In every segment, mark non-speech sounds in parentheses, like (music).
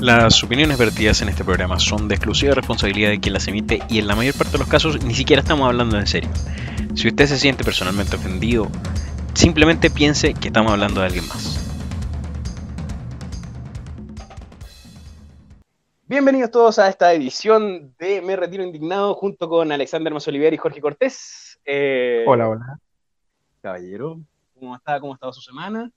Las opiniones vertidas en este programa son de exclusiva responsabilidad de quien las emite y en la mayor parte de los casos ni siquiera estamos hablando en serio. Si usted se siente personalmente ofendido, simplemente piense que estamos hablando de alguien más. Bienvenidos todos a esta edición de Me Retiro Indignado junto con Alexander Masoliver y Jorge Cortés. Eh, Hola, hola. Caballero, ¿cómo está? ¿Cómo ha estado su semana?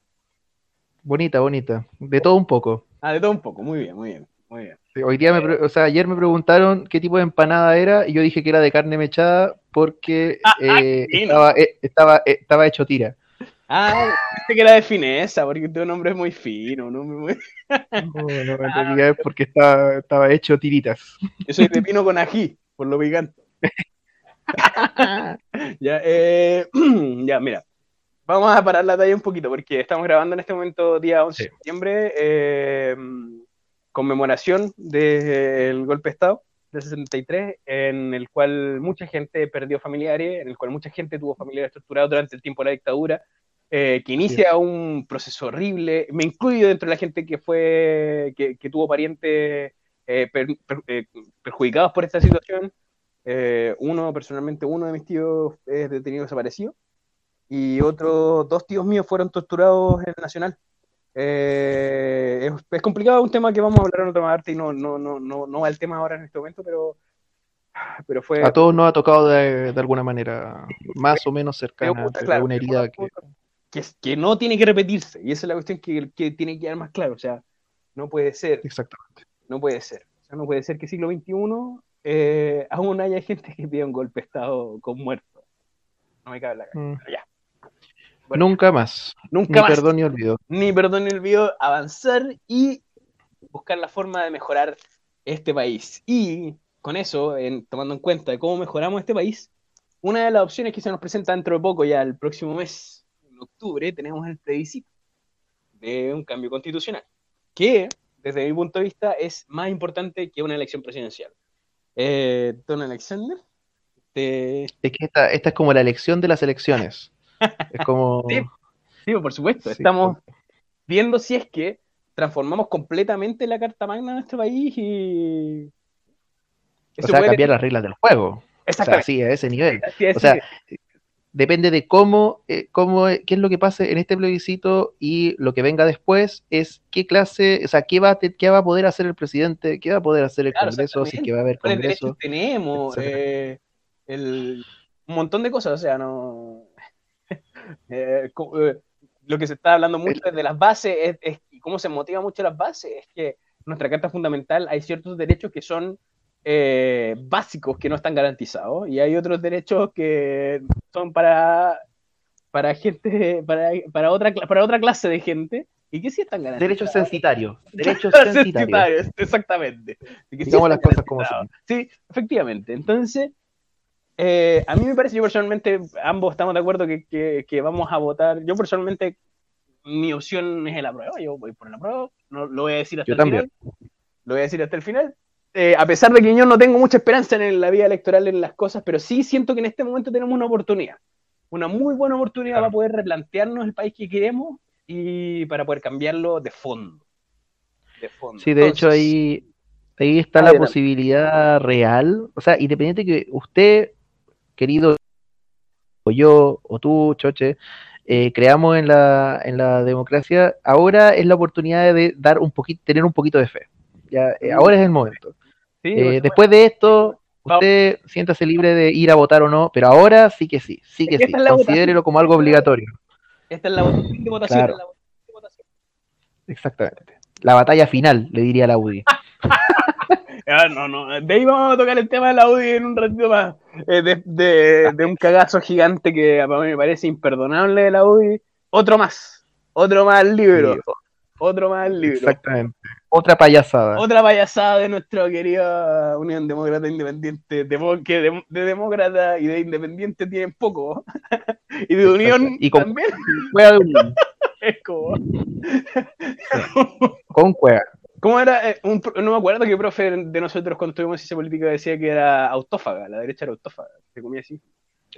Bonita, bonita. De todo un poco. Ah, de todo un poco, muy bien, muy bien, muy bien. Hoy día, me, pre- o sea, ayer me preguntaron qué tipo de empanada era y yo dije que era de carne mechada porque eh, fino. estaba, eh, estaba, eh, estaba hecho tira. Ah, pensé que era de fineza, porque tu nombre es muy fino, ¿no? Muy- No, no, en (laughs) realidad es porque estaba, estaba hecho tiritas. (laughs) Yo soy de pino con ají, por lo picante. (laughs) ya, eh, (clears throat) ya, mira. Vamos a parar la talla un poquito porque estamos grabando en este momento día 11 de septiembre, eh, conmemoración del golpe de Estado del 63, en el cual mucha gente perdió familiares, en el cual mucha gente tuvo familiares torturados durante el tiempo de la dictadura, eh, que inicia un proceso horrible. Me incluyo dentro de la gente que fue, que, que tuvo parientes eh, per- per- eh, perjudicados por esta situación. Uno, personalmente, uno de mis tíos es detenido desaparecido y otros dos tíos míos fueron torturados en el Nacional. Eh, es, es complicado, un tema que vamos a hablar en otra parte y no, no, no, no, no va el tema ahora en este momento, pero, pero fue... A todos nos ha tocado de, de alguna manera, más o menos cercana, pero claro, una herida que... que, no tiene que repetirse y esa es la cuestión que, que tiene que quedar más claro. O sea, no puede ser Exactamente. No puede ser. O sea, no puede ser que siglo XXI eh, aún haya gente que pida un golpe de Estado con muertos. No me cabe en la cabeza. Mm. Ya. Bueno, Nunca más. nunca Ni más. perdón ni olvido. Ni perdón ni olvido. Avanzar y buscar la forma de mejorar este país. Y con eso, en- tomando en cuenta de cómo mejoramos este país, una de las opciones que se nos presenta dentro de poco, ya el próximo mes, en octubre, tenemos el plebiscito de un cambio constitucional. Que, desde mi punto de vista, es más importante que una elección presidencial. Eh, Don Alexander, te... Es que esta, esta es como la elección de las elecciones. Es como... (laughs) Sí. Sí, por supuesto, Sí, estamos viendo si es que transformamos completamente la Carta Magna de nuestro país y... O sea, puede- cambiar las reglas del juego. O sea, Exactamente. sí, a ese nivel. (laughs) Sí, O sea, depende de cómo, eh, cómo, eh, qué es lo que pase en este plebiscito y lo que venga después es qué clase, o sea, qué va, te- qué va a poder hacer el presidente, qué va a poder hacer el Claro, Congreso, si es que va a haber ¿Cuáles Congreso. tenemos? Eh, el- un montón de cosas, o sea, no... Eh, eh, lo que se está hablando mucho es de las bases, es, es- y cómo se motiva mucho las bases, es que nuestra Carta Fundamental hay ciertos derechos que son eh, básicos que no están garantizados y hay otros derechos que son para para gente para, para otra para otra clase de gente y que sí están garantizados. Derechos censitarios. (laughs) Derechos Censitarios, exactamente. Y que sí las cosas como son. Sí, efectivamente. Entonces, eh, a mí me parece, yo personalmente, ambos estamos de acuerdo que, que- que vamos a votar. Yo personalmente, mi opción es el apruebo. Yo voy por el apruebo. No, lo voy a decir hasta Yo el también. final. Lo voy a decir hasta el final. Eh, a pesar de que yo no tengo mucha esperanza en la vida electoral en las cosas, pero sí siento que en este momento tenemos una oportunidad. Una muy buena oportunidad Claro. para poder replantearnos el país que queremos y para poder cambiarlo de fondo. De fondo. Sí, de hecho ahí, ahí está la posibilidad real. O sea, independiente que usted, querido, o yo, o tú, Choche, eh, creamos en la, en la democracia, ahora es la oportunidad de dar un poquito, tener un poquito de fe. Ya, eh, ahora es el momento. sí, Eh, después de esto, usted siéntase libre de ir a votar o no, pero ahora sí que sí, sí que sí. Considérelo como algo obligatorio. Esta es la votación de votación. Claro. es la votación de votación. Exactamente. La batalla final, le diría la UDI. (laughs) Ah, no, no. De ahí vamos a tocar el tema de la UDI en un ratito más. Eh, de, de- de un cagazo gigante que para mí me parece imperdonable de la UDI. Otro más. Otro más al libro. Sí, Otro más al libro. Exactamente. Otra payasada. Otra payasada de nuestra querida Unión Demócrata Independiente. Demo- que de, de demócrata y de independiente tienen poco. (laughs) y de unión Y con- también. Cueva de Unión. (laughs) Es como. Con cueva. ¿Cómo era? Eh, un no me acuerdo qué profe de nosotros cuando tuvimos esa política decía que era autófaga, la derecha era autófaga, se comía así.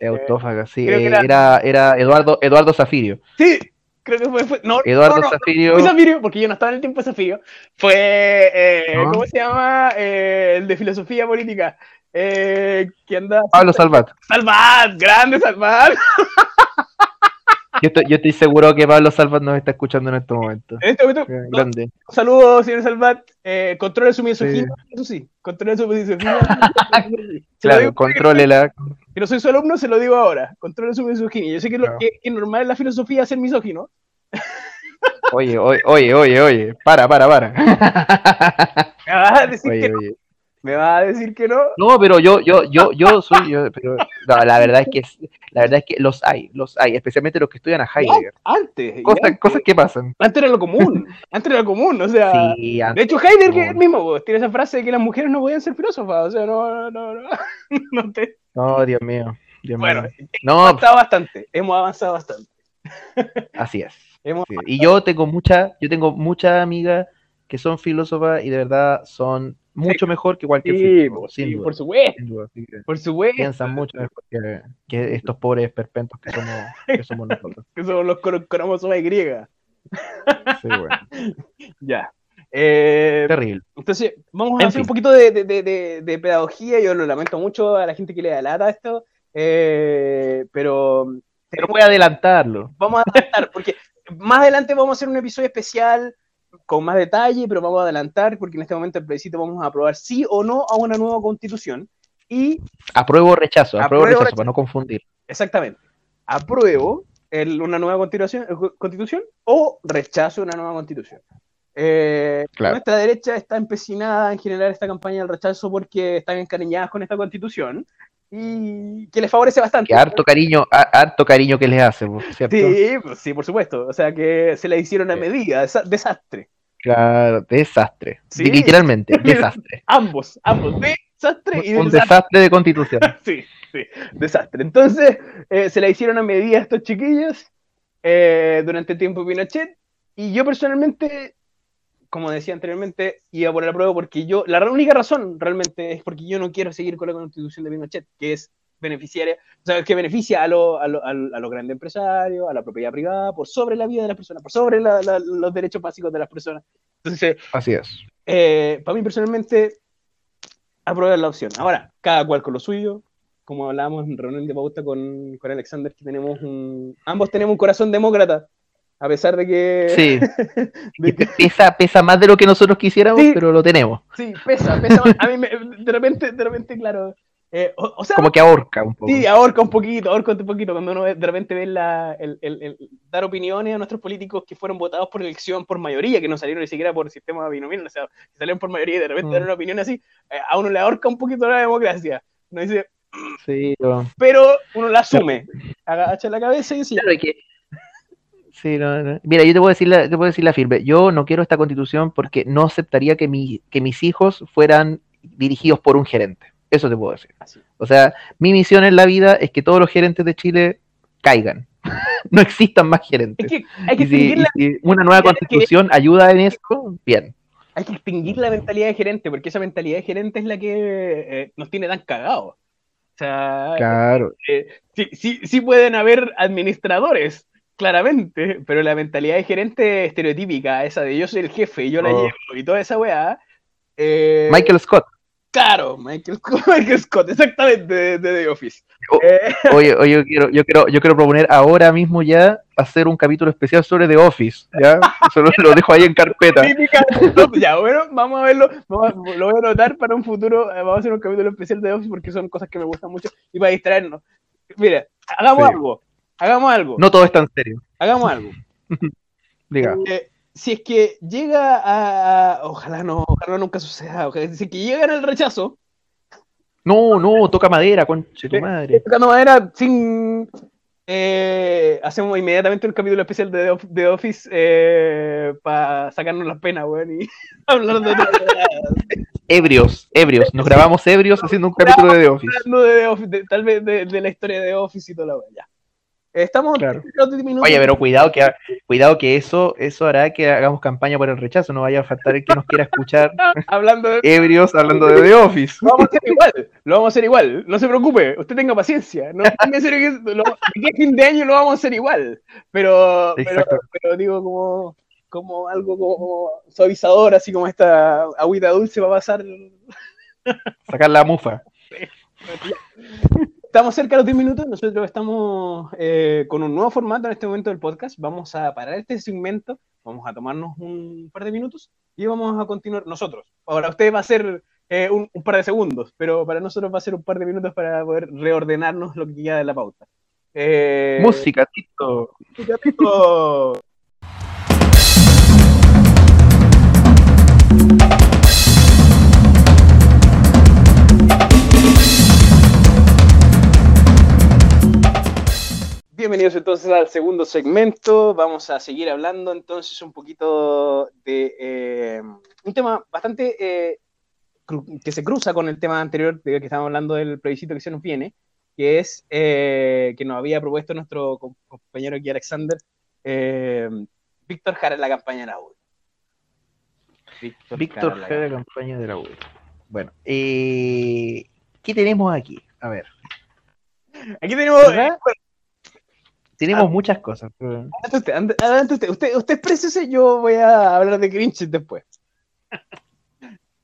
Autófaga, sí. que eh, era- era, era Eduardo, Eduardo Zafirio. Sí, creo que fue. fue- no, Eduardo no, no, Zafirio. fue Zafirio, porque yo no estaba en el tiempo de Zafirio. Fue. eh, ¿cómo se llama? Eh, el de filosofía política. Eh, que anda. Pablo Salvat. Salvat, grande Salvat. (laughs) Yo estoy, yo estoy seguro que Pablo Salvat nos está escuchando en este momento. En este momento, Eh, Grande. saludos, señor Salvat. Eh, controle su misoginia, eso sí. Controle su misoginia. (laughs) Claro, contrólela. Que no soy su alumno, se lo digo ahora. Controle su misoginia. Yo sé que, lo, que, que normal en la filosofía ser misógino. Oye, oye, oye, oye, oye. Para, para, para. Me vas a decir que Oye, no. oye. Me vas a decir que no. No, pero yo, yo, yo, yo soy, yo, pero no, la verdad es que la verdad es que los hay, los hay, especialmente los que estudian a Heidegger. Antes. Cosas, antes. cosas que pasan. Antes era lo común. Antes era lo común. O sea. Sí, De hecho, Heidegger No. mismo, tiene esa frase de que las mujeres no podían ser filósofas. O sea, no, no, no. (laughs) no te- No, Dios mío, Dios Bueno, mío. hemos avanzado bastante. Hemos avanzado bastante. (laughs) así es. Hemos- Sí, Y yo tengo mucha, yo tengo muchas amigas que son filósofas y de verdad son mucho mejor que cualquier Sí, sin sí, duda, por supuesto. sin duda, que Por supuesto. piensan mucho mejor que, que estos pobres perpentos que somos, que somos nosotros. (laughs) Que son los cro- cromosomas Y. Sí, bueno, (laughs) Ya. Eh, terrible. entonces, vamos a En hacer un poquito de, de- de- de- de pedagogía. Yo lo lamento mucho a la gente que le da lata esto. eh, pero Pero voy a adelantarlo. vamos a adelantar, porque más adelante vamos a hacer un episodio especial con más detalle, pero vamos a adelantar, porque en este momento el plebiscito vamos a aprobar sí o no a una nueva constitución. Y, Apruebo o rechazo, apruebo o Apruebo rechazo, rechazo. para no confundir. exactamente, apruebo el- una nueva constitución, eh, constitución o rechazo una nueva constitución. Eh, Claro. Nuestra derecha está empecinada en generar esta campaña del rechazo porque están encariñadas con esta constitución y que les favorece bastante. Que harto cariño, ha- harto cariño que les hace, ¿cierto? Sí, pues, sí, por supuesto. O sea que se la hicieron a medida, desa- desastre. Claro, desastre. Sí. Literalmente, (laughs) desastre. Ambos, ambos, desastre y Un desastre. desastre de constitución. (laughs) Sí, sí, desastre. Entonces, eh, se la hicieron a medida a estos chiquillos eh, durante el tiempo de Pinochet. Y yo personalmente, como decía anteriormente, iba por el apruebo porque yo, la única razón realmente es porque yo no quiero seguir con la constitución de Pinochet, que es beneficiaria, o sea, que beneficia a, lo- a, lo- a, lo- a los grandes empresarios, a la propiedad privada, por sobre la vida de las personas, por sobre la- la- los derechos básicos de las personas. Entonces, Así es. eh, para mí personalmente, aprobar la opción. Ahora, cada cual con lo suyo. Como hablábamos en reunión de pauta con, con Alexander, que tenemos un. Ambos tenemos un corazón demócrata. A pesar de que. Sí, (laughs) de que- pesa, pesa más de lo que nosotros quisiéramos, Sí. pero lo tenemos. sí, pesa, pesa. más. A mí me- de repente, de repente, claro. eh, o, o sea, Como que ahorca un poco. sí, ahorca un poquito, ahorca un poquito. Cuando uno de repente ve la, el, el- el dar opiniones a nuestros políticos que fueron votados por elección por mayoría, que no salieron ni siquiera por sistema binominal, o sea, que salieron por mayoría y de repente Mm. dar una opinión así, eh, a uno le ahorca un poquito la democracia. Uno dice, Sí, no. pero uno la asume, agacha la cabeza y dice, Claro, que- Sí, no, no. Mira, yo te puedo decir la, te puedo decir la firme. Yo no quiero esta constitución porque no aceptaría que, mi, que mis hijos fueran dirigidos por un gerente. Eso te puedo decir. Así. O sea, mi misión en la vida es que todos los gerentes de Chile caigan. (laughs) no existan más es gerentes. que hay que, Y si, y una nueva que- constitución ayuda en eso, bien. hay que extinguir la mentalidad de gerente, porque esa mentalidad de gerente es la que eh, nos tiene tan cagados. O sea, Claro. eh, sí, sí, sí pueden haber administradores, claramente, pero la mentalidad de gerente estereotípica, esa de yo soy el jefe y yo la Oh. llevo y toda esa weá. eh, Michael Scott. Claro, Michael, (laughs) Michael Scott, exactamente, de, de The Office. Oh. Eh, (laughs) Oye, oye, yo quiero, yo quiero, yo quiero proponer ahora mismo ya hacer un capítulo especial sobre The Office. ¿ya? Solo lo dejo ahí en carpeta. no, ya, bueno, vamos a verlo, vamos a- lo voy a anotar para un futuro, eh, vamos a hacer un capítulo especial de The Office porque son cosas que me gustan mucho y para distraernos. Mira, hagamos Sí. algo, hagamos algo, No todo es tan serio. hagamos algo. (laughs) Diga. Eh, si es que llega a, a- Ojalá no, ojalá nunca suceda. ojalá- si es que llegan al rechazo, No, no, toca madera, conche tu madre. tocando madera sin. eh, hacemos inmediatamente un capítulo especial de The Of- The Office para sacarnos las penas, weón, y (laughs) hablar de otra Ebrios, ebrios. Nos grabamos ebrios haciendo un capítulo de The Office. hablando de The Office, de- tal vez de, de la historia de The Office y toda la weá. Estamos Claro. a 10 minutos. Oye, pero cuidado que cuidado que eso eso hará que hagamos campaña por el rechazo. No vaya a faltar el que nos quiera escuchar (laughs) hablando de. ebrios hablando de The Office. Lo vamos a hacer igual, lo vamos a hacer igual, no se preocupe, usted tenga paciencia, no en serio que lo- de aquí a fin de año lo vamos a hacer igual, pero, pero, pero digo como como algo como suavizador, así como esta agüita dulce va a pasar. Sacar la mufa. (laughs) Estamos cerca de los 10 minutos, nosotros estamos eh, con un nuevo formato en este momento del podcast. Vamos a parar este segmento, vamos a tomarnos un par de minutos y vamos a continuar nosotros. Ahora, usted va a ser eh, un, un par de segundos, pero para nosotros va a ser un par de minutos para poder reordenarnos lo que queda de la pauta. Eh, Música, Tito. música, Tito. Bienvenidos entonces al segundo segmento. Vamos a seguir hablando entonces un poquito de eh, un tema bastante eh, que se cruza con el tema anterior de que estábamos hablando del plebiscito que se nos viene, que es eh, que nos había propuesto nuestro com- compañero aquí Alexander, Víctor Jara en la campaña de la U. Víctor en la Jara, campaña de la U. Bueno, ¿qué tenemos aquí? A ver. Aquí tenemos. ¿Verdad? Tenemos Ah. muchas cosas. pero- Adelante usted, adelante usted. Usted, usted exprésese, yo voy a hablar de Grinch después.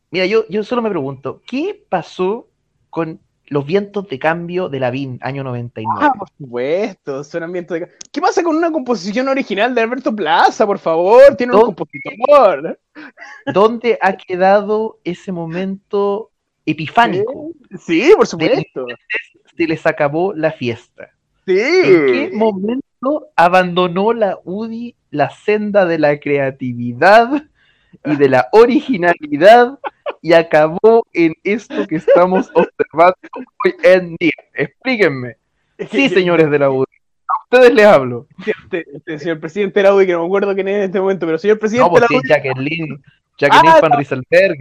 Mira, yo, yo solo me pregunto, ¿qué pasó con los vientos de cambio de la VIN año 99? Ah, por supuesto, son ambientes de... ¿Qué pasa con una composición original de Alberto Plaza, por favor? Tiene un ¿Dó- compositor. ¿Dónde ha quedado ese momento epifánico? Sí, por supuesto. Se les acabó la fiesta. Sí. ¿En qué momento abandonó la UDI la senda de la creatividad y de la originalidad y acabó en esto que estamos observando hoy en día? Explíquenme. Sí, señores de la UDI. A ustedes les hablo. Este, este señor presidente de la UDI, que no me acuerdo quién es en este momento, pero señor No, presidente pues de sí, la es Jacqueline, Jacqueline Ah, Van Rieselberg,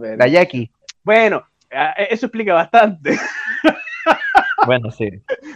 UDI. la Jackie. Bueno, eso explica bastante. (laughs) Bueno, sí,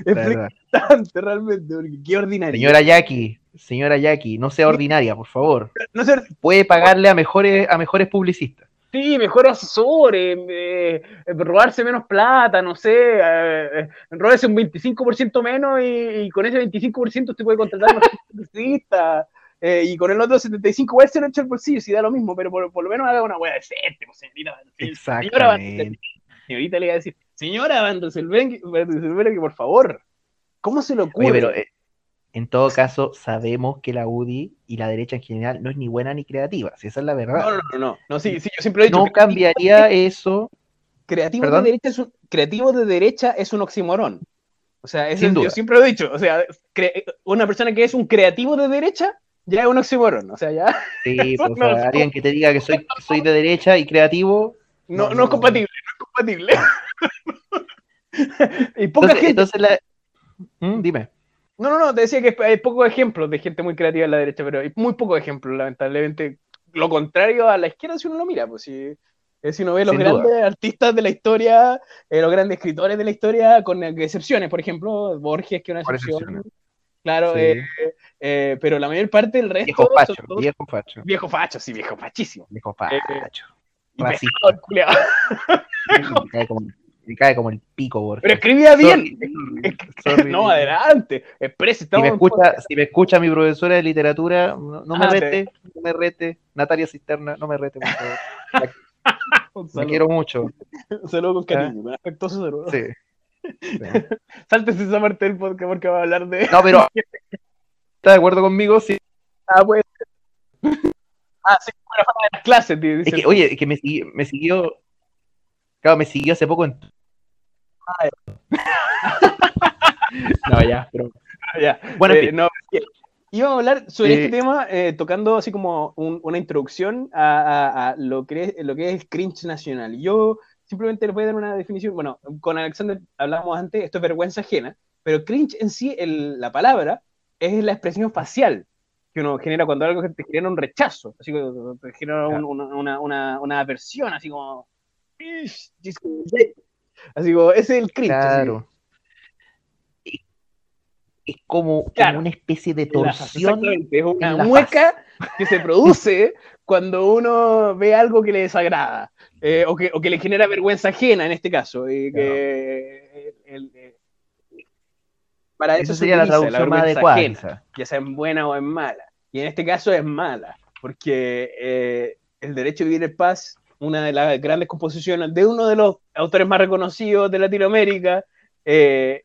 verdad. bastante realmente, porque qué ordinario. Señora Jackie, señora Jackie, no sea ordinaria, por favor. No sé, Puede pagarle a mejores, a mejores publicistas. Sí, mejor asesor, eh, eh, robarse menos plata, no sé, eh, eh, róbese un 25% menos y, y con ese 25% usted puede contratar a un (laughs) publicista eh, y con el otro 75% igual se lo echa el bolsillo, si da lo mismo, pero por, por lo menos haga una hueá decente, pues, señorita. Exactamente. Señorita le iba a decir, señora Van Rieselberg, por favor, ¿cómo se le ocurre? Oye, pero eh, en todo caso, sabemos que la UDI y la derecha en general no es ni buena ni creativa, si esa es la verdad. no, no, no, no, sí, sí, yo siempre lo he dicho. No cambiaría eso, creativo ¿Perdón? de derecha es un, creativo de derecha es un oxímoron. O sea, eso yo siempre lo he dicho. O sea, cre- una persona que es un creativo de derecha ya es un oxímoron. O sea, ya sí, (laughs) pues, o No, sea, alguien que te diga que soy, soy de derecha y creativo. no, No, no es compatible, compatible. (laughs) y poca Entonces, gente. entonces la... Mm, dime. No, no, no, te decía que hay pocos ejemplos de gente muy creativa en la derecha, pero hay muy pocos ejemplos, lamentablemente. Lo contrario a la izquierda si uno lo mira, pues si, eh, si uno ve los Sin grandes artistas de la historia, eh, los grandes escritores de la historia, con excepciones, por ejemplo, Borges, que es una excepción. Claro, Sí. eh, eh, pero la mayor parte del resto Viejo son facho, todos- viejo facho, viejo facho, sí, viejo fachísimo. viejo Eh, facho. Racista. Me cae como, me cae como el pico, Borges. Pero escribía bien. Sorry, sorry. No, adelante. Expresa, Si me, escucha, si me escucha mi profesora de literatura, no, no me Ah, te- rete, no me rete. Natalia Cisterna, no me rete, por favor. (laughs) Un Me quiero mucho. un saludo con cariño, con afectuoso saludo. Sí. (laughs) Sí. Sáltese esa parte del podcast porque va a hablar de. No, pero (laughs) ¿está de acuerdo conmigo? Sí. Ah, pues. Ah, sí, buena fama de las clases, tío, Es dice. que, oye, es que me siguió, me siguió. Claro, me siguió hace poco en. (laughs) No, ya, pero. Ah, ya. Bueno, en Eh, no, es íbamos a hablar sobre Eh, este tema eh, tocando así como un- una introducción a, a- a lo, que es, lo que es el cringe nacional. Yo simplemente les voy a dar una definición. Bueno, con Alexander hablamos antes, esto es vergüenza ajena, pero cringe en sí, el- la palabra, es la expresión facial que uno genera cuando algo te genera un rechazo, así que te genera un- una, una, una, una aversión, así como... (laughs) Así como, ese es el cringe. Claro. Es- Es como, una especie de torsión. exactamente, es una mueca que se produce (laughs) cuando uno ve algo que le desagrada eh, o, que, o que le genera vergüenza ajena en este caso. y que, el- el- para eso se sería la traducción más adecuada, ajena, ya sea en buena o en mala. y en este caso es mala, porque eh, el derecho a vivir en paz, una de las grandes composiciones de uno de los autores más reconocidos de Latinoamérica, eh,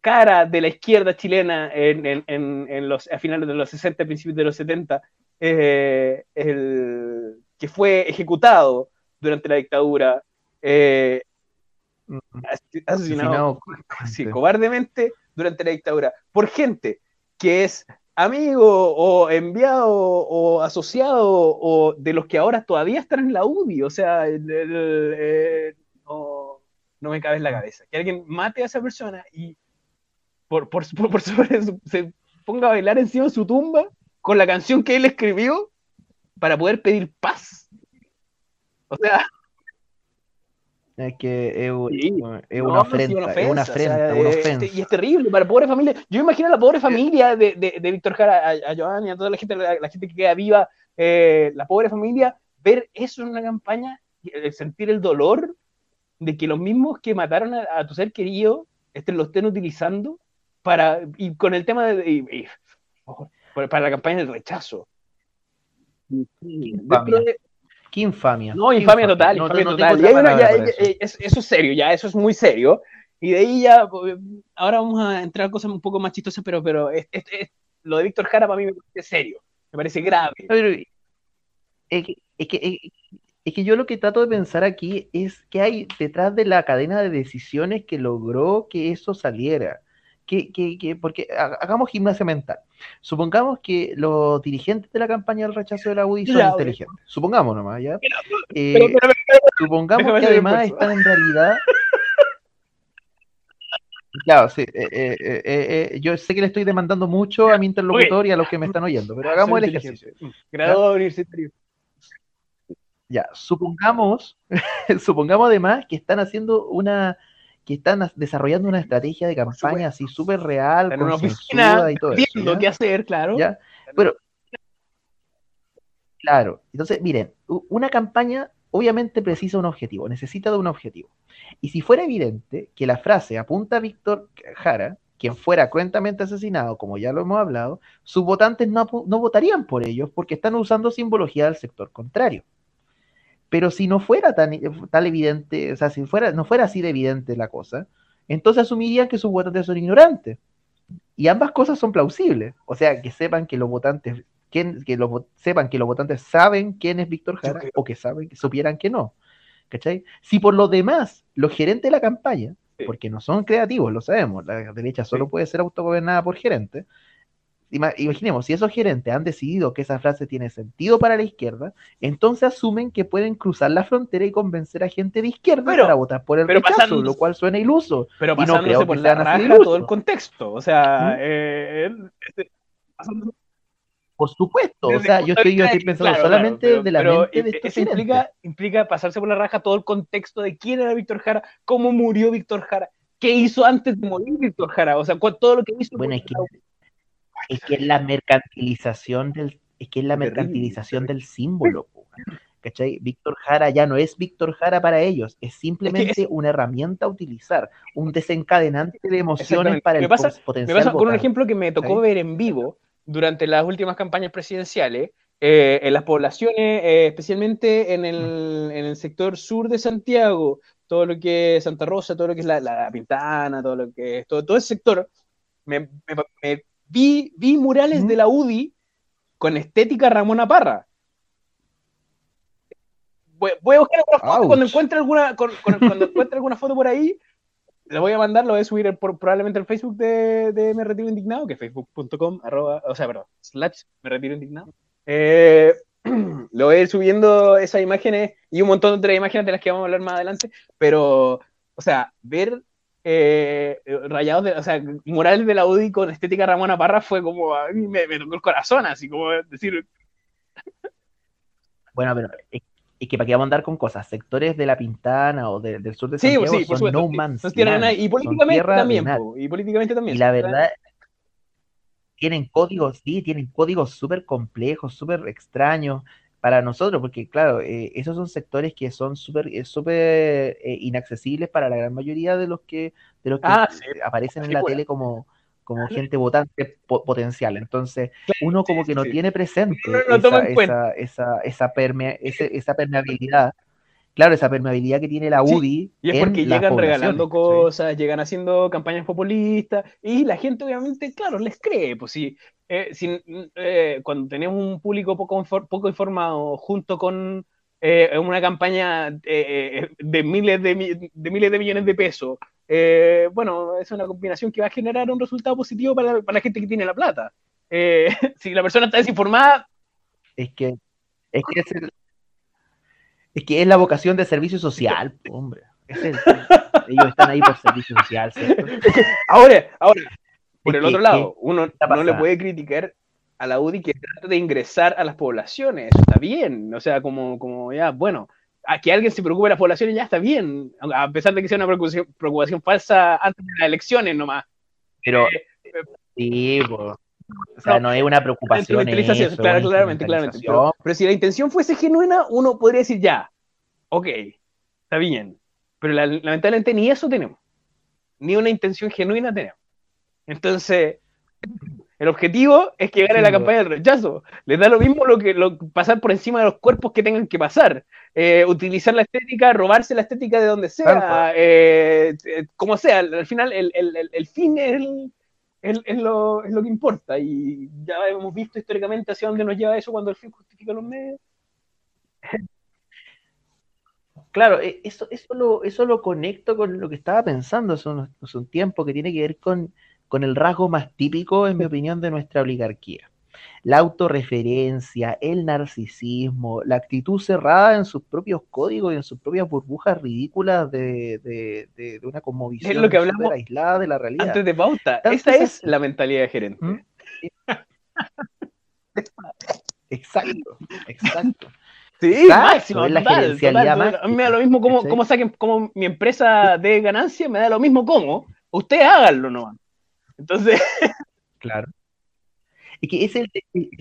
cara de la izquierda chilena en, en, en, los, a finales de los 60, principios de los 70, eh, el, que fue ejecutado durante la dictadura, eh, asesinado, (laughs) sí, cobardemente durante la dictadura, por gente que es amigo o enviado o asociado o de los que ahora todavía están en la UDI, o sea, no, no, me cabe en la cabeza. Que alguien mate a esa persona y por, por, por sobre se ponga a bailar encima de su tumba con la canción que él escribió para poder pedir paz. O sea, es que es, una ofensa, es una afrenta, y es terrible para la pobre familia. Yo imagino a la pobre familia de, de, de Víctor Jara, a, a Joan y a toda la gente, la, gente que queda viva, eh, la pobre familia, ver eso en una campaña, sentir el dolor de que los mismos que mataron a, tu ser querido estén, lo estén utilizando para, y con el tema de, para la campaña del rechazo. Qué infamia. No, infamia, total, infamia total. eso es serio, ya, eso es muy serio. Y de ahí ya, pues, ahora vamos a entrar a cosas un poco más chistosas, pero, pero es, lo de Víctor Jara para mí me parece serio, me parece grave. es, que, es, que, es que yo lo que trato de pensar aquí es que hay detrás de la cadena de decisiones que logró que eso saliera que, que, porque hagamos gimnasia mental. Supongamos que los dirigentes de la campaña del rechazo de la UDI son inteligentes. Supongamos nomás, ¿ya? Eh, supongamos que además están en realidad. Claro, sí. Eh, eh, yo sé que le estoy demandando mucho a mi interlocutor y a los que me están oyendo, pero hagamos el ejercicio. Graduado universitario. Ya, supongamos, (laughs) supongamos además que están haciendo una que están desarrollando una estrategia de campaña así súper real, con una y todo eso, qué hacer, claro. Pero, claro, entonces, miren, una campaña obviamente precisa un objetivo, necesita de un objetivo. Y si fuera evidente que la frase apunta a Víctor Jara, quien fuera cruentamente asesinado, como ya lo hemos hablado, sus votantes no, no votarían por ellos porque están usando simbología del sector contrario. Pero si no fuera tan, eh, tan evidente, o sea, si fuera, no fuera así de evidente la cosa, entonces asumirían que sus votantes son ignorantes. Y ambas cosas son plausibles. O sea, que sepan que los votantes, que, que los, sepan que los votantes saben quién es Víctor Jara o que saben, que supieran que no. ¿Cachai? Si por lo demás, los gerentes de la campaña, porque no son creativos, lo sabemos, la derecha solo puede ser autogobernada por gerentes, imaginemos, si esos gerentes han decidido que esa frase tiene sentido para la izquierda, entonces asumen que pueden cruzar la frontera y convencer a gente de izquierda para votar por el rechazo, lo cual suena iluso. Pero pasándose no por la raja todo el contexto, o sea, ¿Mm? eh, este, por supuesto, o sea, yo estoy, pensando solamente de la mente de estos implica, implica pasarse por la raja todo el contexto de quién era Víctor Jara, cómo murió Víctor Jara, qué hizo antes de morir Víctor Jara, o sea, todo lo que hizo. Bueno, es que es que es la mercantilización del, es que es la mercantilización del símbolo. ¿Cachai? Víctor Jara ya no es Víctor Jara para ellos, es simplemente una herramienta a utilizar, un desencadenante de emociones para el pasa, potencial. Me pasa con un ejemplo que me tocó ver en vivo durante las últimas campañas presidenciales, eh, en las poblaciones, eh, especialmente en el, en el, sector sur de Santiago, todo lo que es Santa Rosa, todo lo que es la, la Pintana, todo lo que es todo, todo ese sector, me, me, vi, vi murales de la UDI con estética Ramona Parra. Voy, a buscar alguna foto cuando encuentre alguna, cuando encuentre alguna foto por ahí. La voy a mandar, lo voy a subir probablemente al Facebook de, de, Me Retiro Indignado, que es facebook.com, o sea, perdón, slash Me Retiro Indignado. Eh, (clears throat) lo voy a ir subiendo esas imágenes y un montón de otras imágenes de las que vamos a hablar más adelante, pero, o sea, ver eh, rayados, de, o sea, murales de la UDI con estética Ramona Parra fue como, a mí me, tocó el corazón, así como decir... Bueno, pero es, que para qué vamos a andar con cosas, sectores de la Pintana o del sur de Santiago sí, sí, son no man's y políticamente también, y políticamente también. Y la verdad, tienen códigos, sí, tienen códigos súper complejos, súper extraños, para nosotros, porque claro, eh, esos son sectores que son súper eh, súper eh, inaccesibles para la gran mayoría de los que, de los que ah, aparecen en la tele como, como gente votante potencial. Entonces, uno como que no tiene presente esa, esa, esa, esa permeabilidad claro, esa permeabilidad que tiene la UDI. y es porque llegan regalando cosas, llegan haciendo campañas populistas, y la gente obviamente, claro, les cree. Pues si, eh, eh, cuando tenemos un público poco, poco informado junto con eh, una campaña de, miles de, miles de millones de pesos, bueno, es una combinación que va a generar un resultado positivo para, la gente que tiene la plata. (laughs) si la persona está desinformada... Es que, es que es el, es que es la vocación de servicio social, hombre. ellos están ahí por servicio social, ¿cierto? (laughs) Ahora, ahora, por el otro lado, uno no le puede criticar a la UDI que trata de ingresar a las poblaciones, está bien, o sea, como, como ya, bueno, a que alguien se preocupe de las poblaciones ya está bien, a pesar de que sea una preocupación, falsa antes de las elecciones nomás. Pero, eh, sí, o sea, no, es una preocupación. Eso, claro, claramente, claramente. pero, si la intención fuese genuina, uno podría decir ya, ok, está bien, pero lamentablemente ni eso tenemos, ni una intención genuina tenemos. Entonces, el objetivo es que gane la campaña del rechazo. Les da lo mismo lo que lo, pasar por encima de los cuerpos que tengan que pasar. Eh, utilizar la estética, robarse la estética de donde sea, eh, eh, como sea. Al final, el, fin es, es, lo, es, lo, que importa. Y ya hemos visto históricamente hacia dónde nos lleva eso cuando el fin justifica los medios. (laughs) Claro, e, eso, eso, lo, eso lo conecto con lo que estaba pensando hace un, hace un tiempo, que tiene que ver con, con el rasgo más típico, en mi opinión, de nuestra oligarquía. La autorreferencia, el narcisismo, la actitud cerrada en sus propios códigos y en sus propias burbujas ridículas de, de, de, una conmovisión es lo que hablamos aislada de la realidad. Antes de pauta, esta es la mentalidad de gerente. ¿Mm? Exacto, exacto. Sí, máximo, es la gerencialidad mí me da lo mismo cómo, saquen como mi empresa de ganancia, me da lo mismo cómo. Ustedes háganlo nomás. Entonces. (laughs) Claro. Es que es el,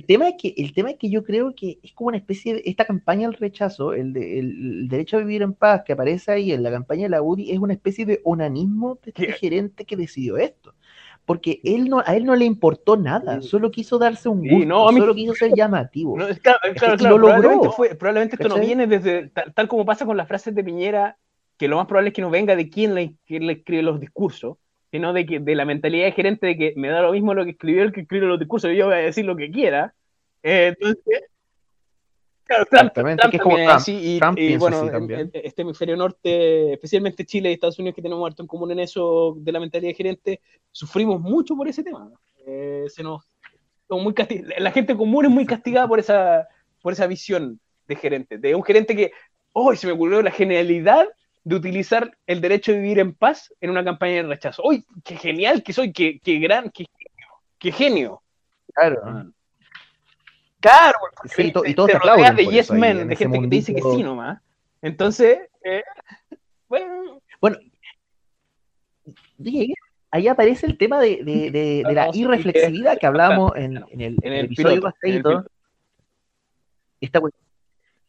tema es que el tema es que yo creo que es como una especie de esta campaña del rechazo, el, derecho a vivir en paz que aparece ahí en la campaña de la UDI es una especie de onanismo de este gerente que decidió esto porque él no, a él no le importó nada, solo quiso darse un gusto, solo quiso ser llamativo. claro, claro, Probablemente, probablemente esto no viene desde, tal, como pasa con las frases de Piñera, que lo más probable es que no venga de quien le, le escribe los discursos, sino de, que, de la mentalidad de gerente de que me da lo mismo lo que escribió el que escribe los discursos, yo voy a decir lo que quiera. Eh, entonces, Claro, Trump, Trump, que es como Trump, y, bueno, este hemisferio norte, especialmente Chile y Estados Unidos, que tenemos harto en común en eso de la mentalidad de gerente, sufrimos mucho por ese tema. Eh, se nos, muy la gente común es muy castigada por esa, por esa visión de gerente, de un gerente que, hoy se me ocurrió la genialidad de utilizar el derecho de vivir en paz en una campaña de rechazo. ¡Uy, qué genial que soy! ¡Qué, qué gran, qué, qué genio! Claro. Ah. Claro, sí, y, y todos te, aplauden de yes men, de gente que te dice que sí nomás. Entonces, eh, bueno. Bueno, ahí aparece el tema de, de, de, la (laughs) irreflexividad que hablamos en, en, el, en el, episodio pasado. Esta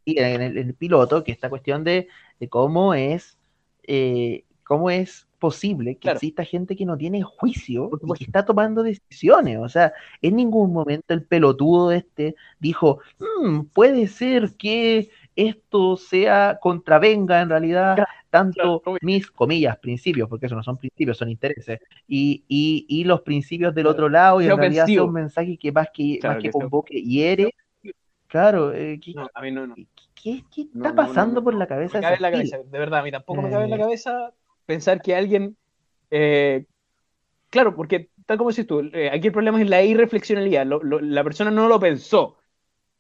en el, en el, piloto, que esta cuestión de, de cómo es eh, cómo es posible que exista gente que no tiene juicio y que está tomando decisiones. O sea, en ningún momento el pelotudo este dijo, mm, puede ser que esto sea contravenga en realidad tanto mis comillas principios, porque eso no son principios, son intereses, y, y, los principios del otro lado, y en realidad son mensajes que más que, más que, convoque hiere. Claro, eh, ¿qué, ¿qué, está pasando por la cabeza? de verdad, a mí tampoco me cabe en la eh. cabeza pensar que alguien, eh, claro, porque tal como dices tú, eh, aquí el problema es la irreflexionalidad, la persona no lo pensó,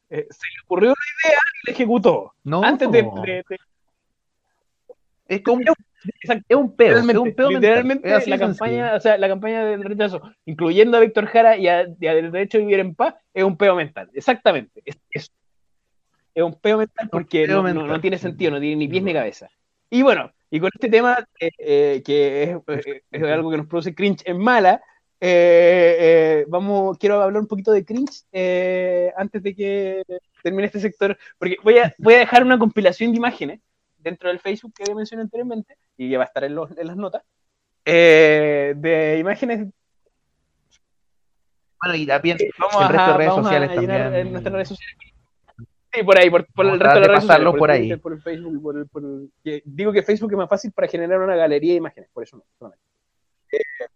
eh, se le ocurrió una idea y la ejecutó. No. Antes de... Es como... Es un pedo, es un pedo literalmente la campaña, o sea, la campaña del rechazo, incluyendo a Víctor Jara y, a, derecho a vivir en paz, es un pedo mental. Exactamente. Es, es, un pedo mental porque no, no, tiene sentido, no tiene ni pies ni cabeza. Y bueno, y con este tema, eh, eh, que eh, es, algo que nos produce cringe en mala, vamos, quiero hablar un poquito de cringe antes de que termine este sector, porque voy a, voy a dejar una compilación de imágenes dentro del Facebook que mencioné anteriormente, y ya va a estar en, las notas, de imágenes Bueno, y también Vamos resto a, de redes vamos a sociales llenar también. en nuestras redes sociales. Sí, por ahí, por, por el resto de las redes pasarlo Por, ahí. Twitter, por el Facebook, por el, por el- que- digo que Facebook es más fácil para generar una galería de imágenes, por eso no. solamente. Eh,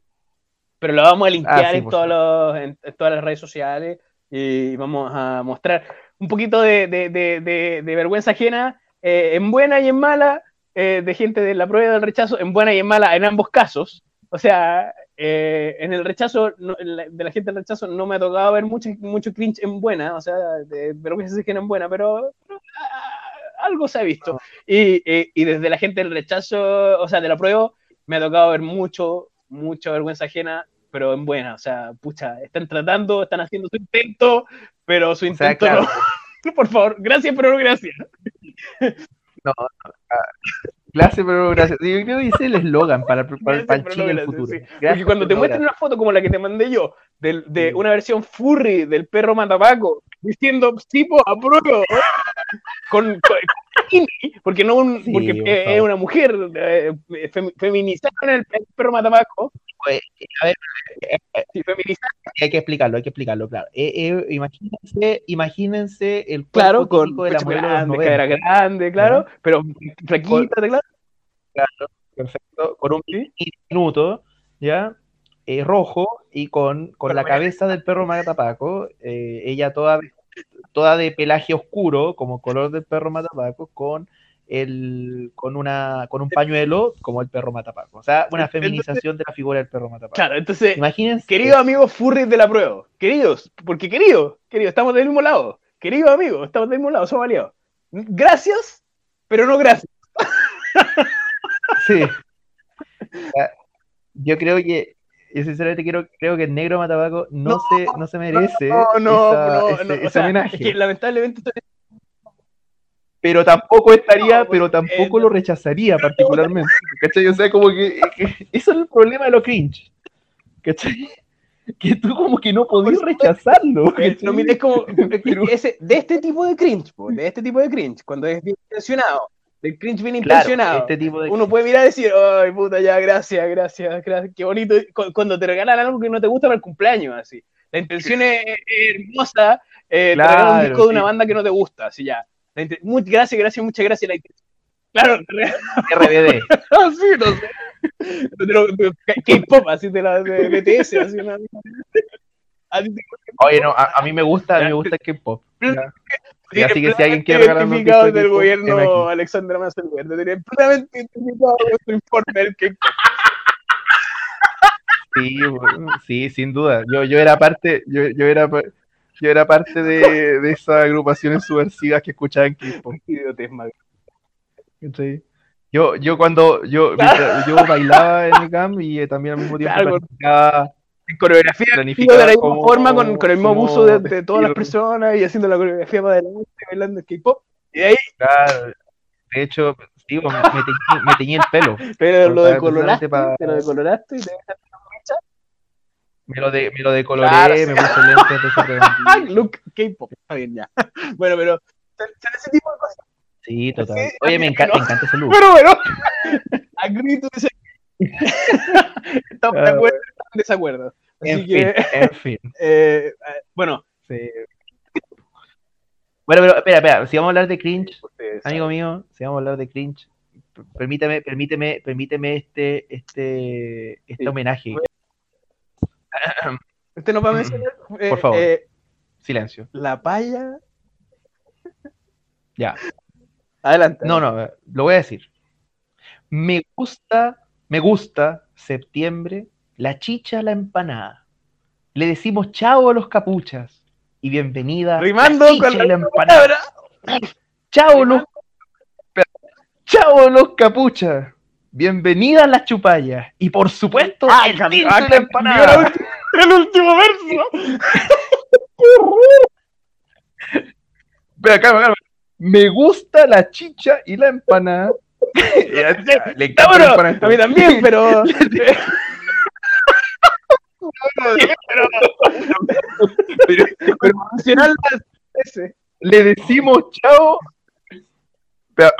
pero lo vamos a linkear Ah, sí, en, todos los- en, en todas las redes sociales y vamos a mostrar un poquito de, de- de- de- de vergüenza ajena, eh, en buena y en mala, eh, de gente de la prueba del rechazo, en buena y en mala en ambos casos. O sea, eh, en el rechazo, no- en la- de la gente del rechazo, no me ha tocado ver mucho, mucho cringe en buena, o sea, de vergüenza ajena en buena, pero, pero, ah, algo se ha visto. Y, eh, y desde la gente del rechazo, o sea, de la prueba, me ha tocado ver mucho, mucha vergüenza ajena, pero en buena. O sea, pucha, están tratando, están haciendo su intento, pero su O sea, intento claro, no. (laughs) Por favor, gracias, pero no gracias. Gracias, pero gracias. Yo creo que es el eslogan para, (laughs) para, para Chile del futuro. sí. Gracias, Porque cuando te muestran una foto como la que te mandé yo, de Sí. una versión furry del perro matapaco, diciendo tipo apruebo, (laughs) con, con, con porque no un, Sí, porque por eh, es una mujer eh, fem- feminizaron el, el perro matapaco, Pues, a ver, sí, feminizaron, hay que explicarlo, hay que explicarlo, claro. Eh, eh, imagínense, imagínense el cuerpo claro, con de la los grande, 90. cadera grande, claro, pero flaquita, claro. Perfecto, con un minuto, ¿ya? Eh, rojo y con, con la cabeza del perro matapaco, eh, ella toda, toda de pelaje oscuro, como color del perro matapaco, con el, con una, con un pañuelo como el perro matapaco. O sea, una feminización de la figura del perro matapaco. Claro, entonces, Imagínense. queridos amigos furries de la prueba, queridos, porque queridos, queridos, estamos del mismo lado, queridos amigos, estamos del mismo lado, somos aliados. Gracias, pero no gracias. (laughs) Sí. Ya, Yo creo que, yo sinceramente quiero, creo que el negro matapaco no, No, se, no se merece No, no, esa- no, ese, no, ese sea, homenaje. es que lamentablemente pero tampoco estaría, pero tampoco eh, lo rechazaría particularmente. ¿Cachai? O sea, como que, que eso es el problema de lo cringe. ¿Cachai? Que tú como que no podías rechazarlo. eh, no mires como (laughs) Pero- ese, de este tipo de cringe, po, de este tipo de cringe, cuando es bien intencionado, del cringe bien Claro, intencionado. este tipo de Uno puede mirar y decir, ay, puta, ya, gracias, gracias, gracias, qué bonito. Cu- Cuando te regalan algo que no te gusta para el cumpleaños, así. La intención es, es hermosa, eh, te regalan un Claro, disco de una sí. banda que no te gusta, así ya. La inten- mu- gracias, gracias, muchas gracias. La claro, RBD. así, (laughs) no sé. K-pop, así de la de BTS, así una. Oye, no, a, a mí me gusta, a mí me gusta el K-pop. Y así que si alguien quiere regalarme un del K-pop, gobierno. Alexandra Massenberg, tenía plenamente identificado nuestro informe del K-pop. Sí, sí, sin duda. Yo, yo era parte, yo, yo era pa- yo era parte de, de esas agrupaciones subversivas que escuchaban K-pop. (laughs) ¿cachai? Yo, yo cuando yo, (laughs) yo bailaba en el camp y eh, también al mismo tiempo Claro. practicaba coreografía Planificada de la misma como- forma con, con el mismo como uso de, de todas las personas y haciendo la coreografía para adelante, bailando K-pop. Y ahí, Claro, de hecho, digo, me, me teñí, me teñí el pelo. (laughs) pero lo decoloraste, para- te lo decoloraste y te Me lo, de, me lo decoloré, Claro, me puse lentes de ¡Ah! Look K-pop. Está bien, ya. (laughs) Bueno, pero son ese tipo de cosas. Sí, total. Sí, Oye, me, enca- no. me encanta ese look. Pero bueno, agree to. Estamos de Ah, acuerdo, en desacuerdo. Así En fin, que, en (laughs) fin. eh, bueno, sí. Bueno, pero espera, espera, si vamos a hablar de cringe, ustedes amigo mío, si vamos a hablar de cringe, permíteme, permíteme, permíteme este, este, este Sí. homenaje. Usted nos va a mencionar, eh, Por favor. eh, Silencio. la paya. Ya. Adelante. No, no, eh, lo voy a decir. Me gusta, me gusta septiembre, la chicha, la empanada. Le decimos chao a los capuchas y bienvenida Rimando la chicha con la la empanada. palabra. Chao los, chao los capuchas. Bienvenida las chupallas. Y por supuesto, Ah, el tinto ah, y la empanada. El último verso. Espera, calma, calma. Me gusta la chicha y la empanada. (laughs) Le encanta la bueno, empanada. a mí también, pero. (laughs) Pero- pero mencionar ese. le decimos chao. Espera,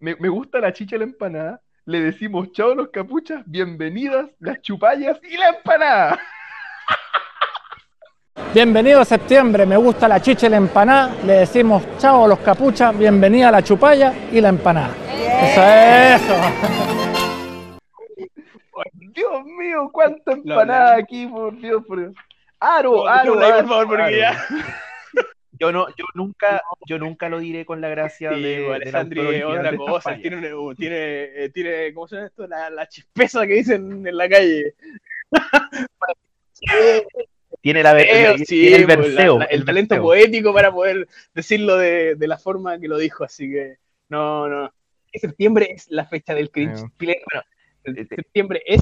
Me, me gusta la chicha y la empanada. Le decimos chao a los capuchas. Bienvenidas las chupallas y la empanada. Bienvenido a septiembre, me gusta la chicha y la empanada. Le decimos chao a los capuchas, bienvenida a la chupalla y la empanada. Eso es eso. Dios mío, cuánta empanada aquí, por Dios, por Dios. Aro, Por aro, favor, aro, por favor, porque aro. Yo no, yo nunca, yo nunca lo diré con la gracia Sí, de, Alessandri otra de cosa, tiene, una- tiene, eh, tiene, ¿cómo se llama esto? La, la chispeza que dicen en la calle. (laughs) Tiene la, Eh, tiene sí, el pues, la- verseo, la- el, el talento verseo. poético para poder decirlo de, de la forma que lo dijo, así que no, no. Septiembre es la fecha del cringe Eh. chileno. Bueno, el- Eh, septiembre es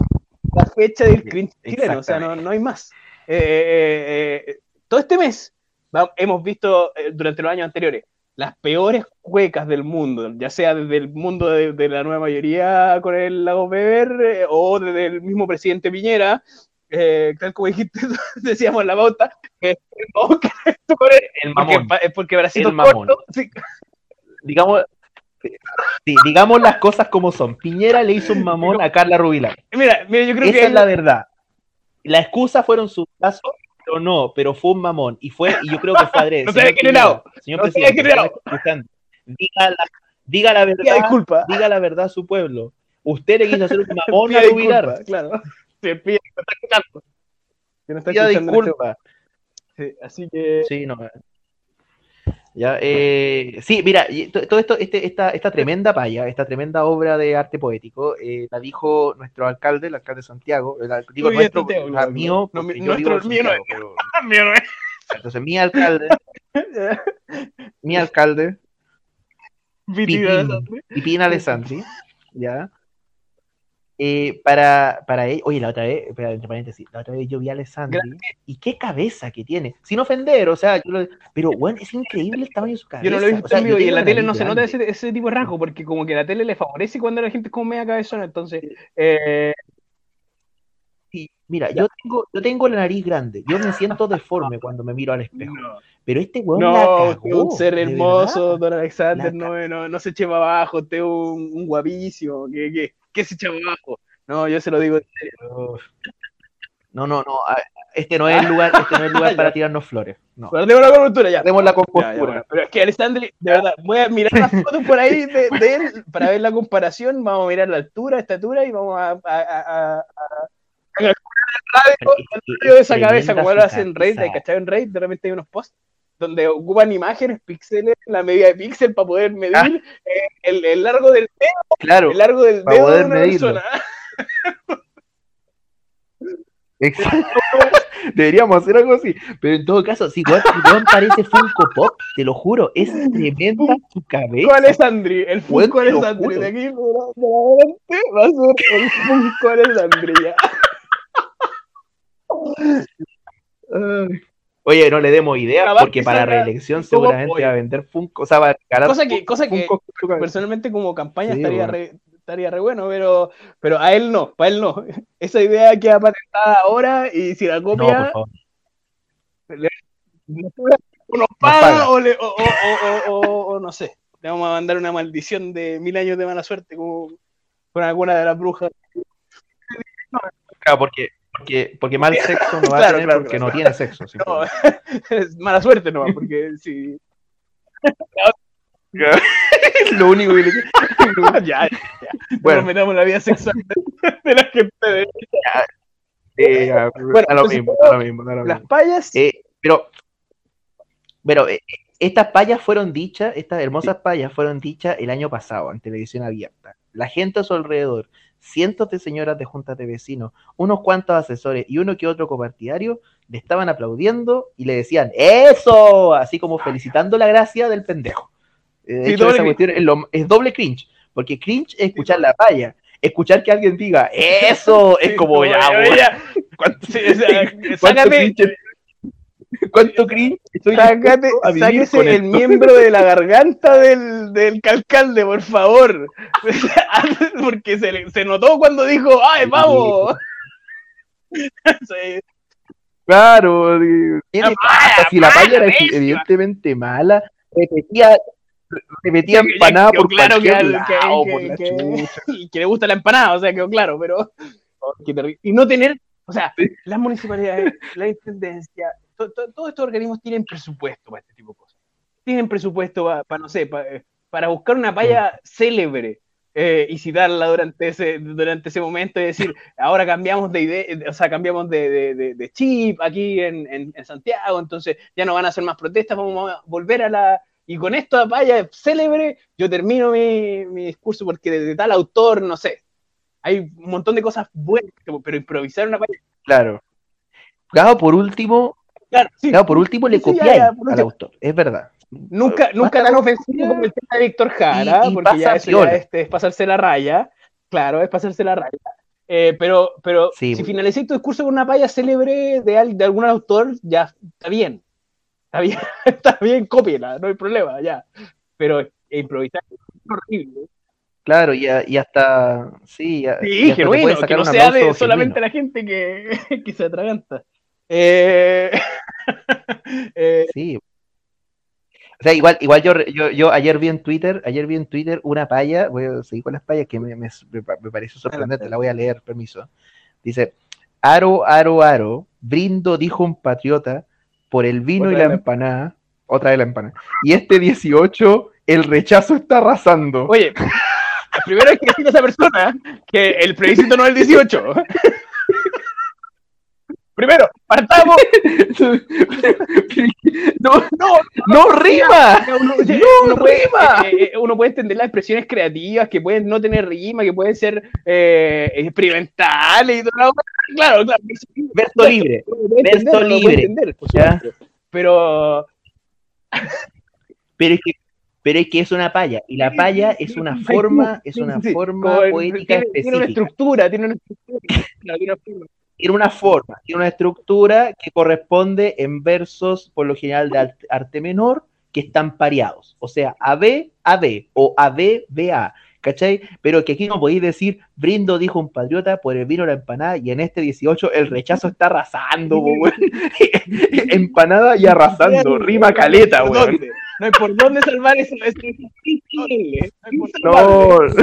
la fecha del cringe chileno, o sea, no, no hay más. Eh, eh, eh, todo este mes va- hemos visto eh, durante los años anteriores las peores cuecas del mundo, ya sea desde el mundo de, de la nueva mayoría con el Lago Weber eh, o desde el mismo presidente Piñera, eh, tal como dijiste, (laughs) decíamos en la pauta, que no, que (laughs) esto por- El porque, mamón. pa- porque bracito El mamón. corto, sí, Digamos, sí, digamos las cosas como son. Piñera le hizo un mamón a Carla Rubilar. mira, mira, yo creo Esa que es la verdad. La excusa fueron sus casos, pero no, pero fue un mamón. Y fue, y yo creo que fue adrede. (laughs) No se Señor. Piñera, Señor No se presidente, diga la, diga la verdad, disculpa. diga la verdad a su pueblo. Usted le quiso hacer un (laughs) mamón a Rubilar. disculpa, claro. Sí, pida, que no está escuchando. Que no está escuchando en este disculpa. Sí, así que Sí, no. Ya, eh, sí, mira, todo esto, este, esta, esta tremenda paya, esta tremenda obra de arte poético, eh, la dijo nuestro alcalde, el alcalde de Santiago, el, digo nuestro, Santiago, o sea, claro, mío, no, mi- nuestro- (laughs) mío no es. Entonces mi alcalde, mi alcalde, (laughs) Pipín. Alessandri, ¿ya? Eh, para, para él, oye, la otra vez, entre paréntesis, la otra vez yo vi a Alessandri y qué cabeza que tiene, sin ofender, o sea, yo lo- pero bueno, es increíble el tamaño de su cabeza. Yo no lo he visto o sea, en y en la tele no se nota grande. ese, ese tipo de rasgo, porque como que la tele le favorece cuando la gente es como media cabezona, entonces eh, Sí, mira, yo tengo, yo tengo la nariz grande, yo me siento deforme cuando me miro al espejo, no, pero este weón no, la cagó, un ser hermoso, don Alexander, no, no, no se eche para abajo, usted un, un guapísimo, ¿qué, qué, qué se echa para abajo? No, yo se lo digo en serio. No, no, no, este no es el lugar, este no es el lugar (laughs) para tirarnos flores, no. Guardemos la cobertura ya. Hacemos la Ya, ya, compostura. bueno. Pero es que Alessandri, de verdad, voy a mirar las (laughs) fotos por ahí de, de él para ver la comparación. Vamos a mirar la altura, estatura y vamos a, a, a, el radio, es el de es esa cabeza, como lo hacen Raid, cabeza. ¿cachai? En Raid de repente hay unos posts donde ocupan imágenes, píxeles, la medida de píxel para poder medir Ah. eh, el, el largo del dedo, Claro, el largo del dedo de una medirlo. persona. exacto. (laughs) Deberíamos hacer algo así, pero en todo caso, si weón parece Funko Pop, te lo juro, es tremenda su cabeza. Funko Alessandri, el Bueno, Funko Alessandri de aquí va a ser el Funko Alessandri. Oye, no le demos idea, Capaz porque que para reelección seguramente va a vender Funko, o sea, va a regalar Cosa que, cosa que personalmente como campaña Sí, estaría, bueno. re, estaría re bueno, pero, pero a él no, para él no. (laughs) Esa idea queda patentada ahora y si la No, por copia favor. o nos paga. paga o, le- o, o- o- o- o no sé. Le vamos a mandar una maldición de mil años de mala suerte como con alguna de las brujas. Claro, porque, porque, porque mal (laughs) sexo no va Claro, a tener claro, porque claro. no tiene sexo. (laughs) No, (laughs) es mala suerte nomás, porque si. es lo único que le ya, ya. Bueno. Nos metamos la vida sexual de, la gente. de- Eh, Bueno, lo mismo, da lo mismo, lo Las payas. Eh, pero, pero eh, estas payas fueron dichas, estas hermosas payas fueron dichas el año pasado en televisión abierta. La gente a su alrededor, cientos de señoras de juntas de vecinos, unos cuantos asesores y uno que otro copartidario le estaban aplaudiendo y le decían ¡Eso! Así como felicitando la gracia del pendejo. Eh, De Sí, hecho, esa cuestión es, lo- es doble cringe, porque cringe es escuchar la paya. Escuchar que alguien diga ¡Eso! es como ya, ya, ya. (laughs) ¿cuánto- Sí, o sea, (laughs) ¿Cuánto sácate, cringe- ¿Cuánto cringe? Estoy sácate, sáquese con el esto. miembro de la garganta del, del alcalde, por favor. (laughs) Porque se, le- se notó cuando dijo, ¡ay, vamos! Sí. (laughs) Claro, tiene La pata, si la paya era evidentemente mala, repetía, repetía empanada por claro que, cualquier lado, que- por la (laughs) le gusta la empanada, o sea, quedó claro, pero oh, y no tener, o sea, las municipalidades, la intendencia, to- to- todos estos organismos tienen presupuesto para este tipo de cosas. Tienen presupuesto para, no sé, eh, para buscar una palla célebre eh, y citarla durante ese, durante ese momento y decir, (laughs) ahora cambiamos de idea, o sea, cambiamos de, de- de- de chip aquí en, en- en Santiago, entonces ya no van a hacer más protestas, vamos a volver a la... Y con esta palla célebre, yo termino mi, mi discurso porque de, tal autor, no sé, hay un montón de cosas buenas, pero improvisar una palla... Claro. Claro, por último, Claro, sí, claro, por último le Sí, ya, copiáis ya, al autor, es verdad. Nunca, nunca tan ofensivo como el tema de Víctor Jara, Y- y porque ya eso este, es pasarse la raya. Claro, es pasarse la raya. Eh, pero pero Sí, si finalicé tu discurso con una palla célebre de, al- de algún autor, ya está bien. Está bien, (laughs) está bien, cópiela, no hay problema, ya. Pero improvisar es horrible. Claro, y, a- y hasta, sí, y a- y Sí, hasta te genuino, que no sea de solamente la gente que, (laughs) que se atraganta. Eh, (laughs) eh, Sí. O sea, igual, igual yo, yo, yo ayer vi en Twitter, ayer vi en Twitter una paya, voy a seguir con las payas que me, me, me pa- me pareció sorprendente, la voy a leer, permiso. Dice, Aro, aro, aro, brindo, dijo un patriota, por el vino Otra y la la- empanada, otra de la empanada. Y este 18, el rechazo está arrasando. Oye, (laughs) primero hay que decirle a esa persona que el plebiscito no es el 18. (laughs) Primero, partamos. (laughs) no, No, no rima. No, rima. eh, eh, uno puede entender las expresiones creativas que pueden no tener rima, que pueden ser eh, experimentales y todo. Claro, claro. Verso libre. Verso libre. Pero Pero es que, pero es que es una palla, y la palla es una forma, es una forma poética tiene, tiene una específica. estructura, tiene una estructura. tiene una forma. Tiene una forma, tiene una estructura que corresponde en versos, por lo general de arte, menor, que están pareados. O sea, AB, AB o AB, BA. ¿Cachai? Pero que aquí no podéis decir, brindo, dijo un patriota, por el vino la empanada, y en este 18 el rechazo está arrasando, weón. (laughs) Empanada y arrasando, rima caleta, ¿Por weón. No hay por dónde salvar eso. es imposible. No hay por.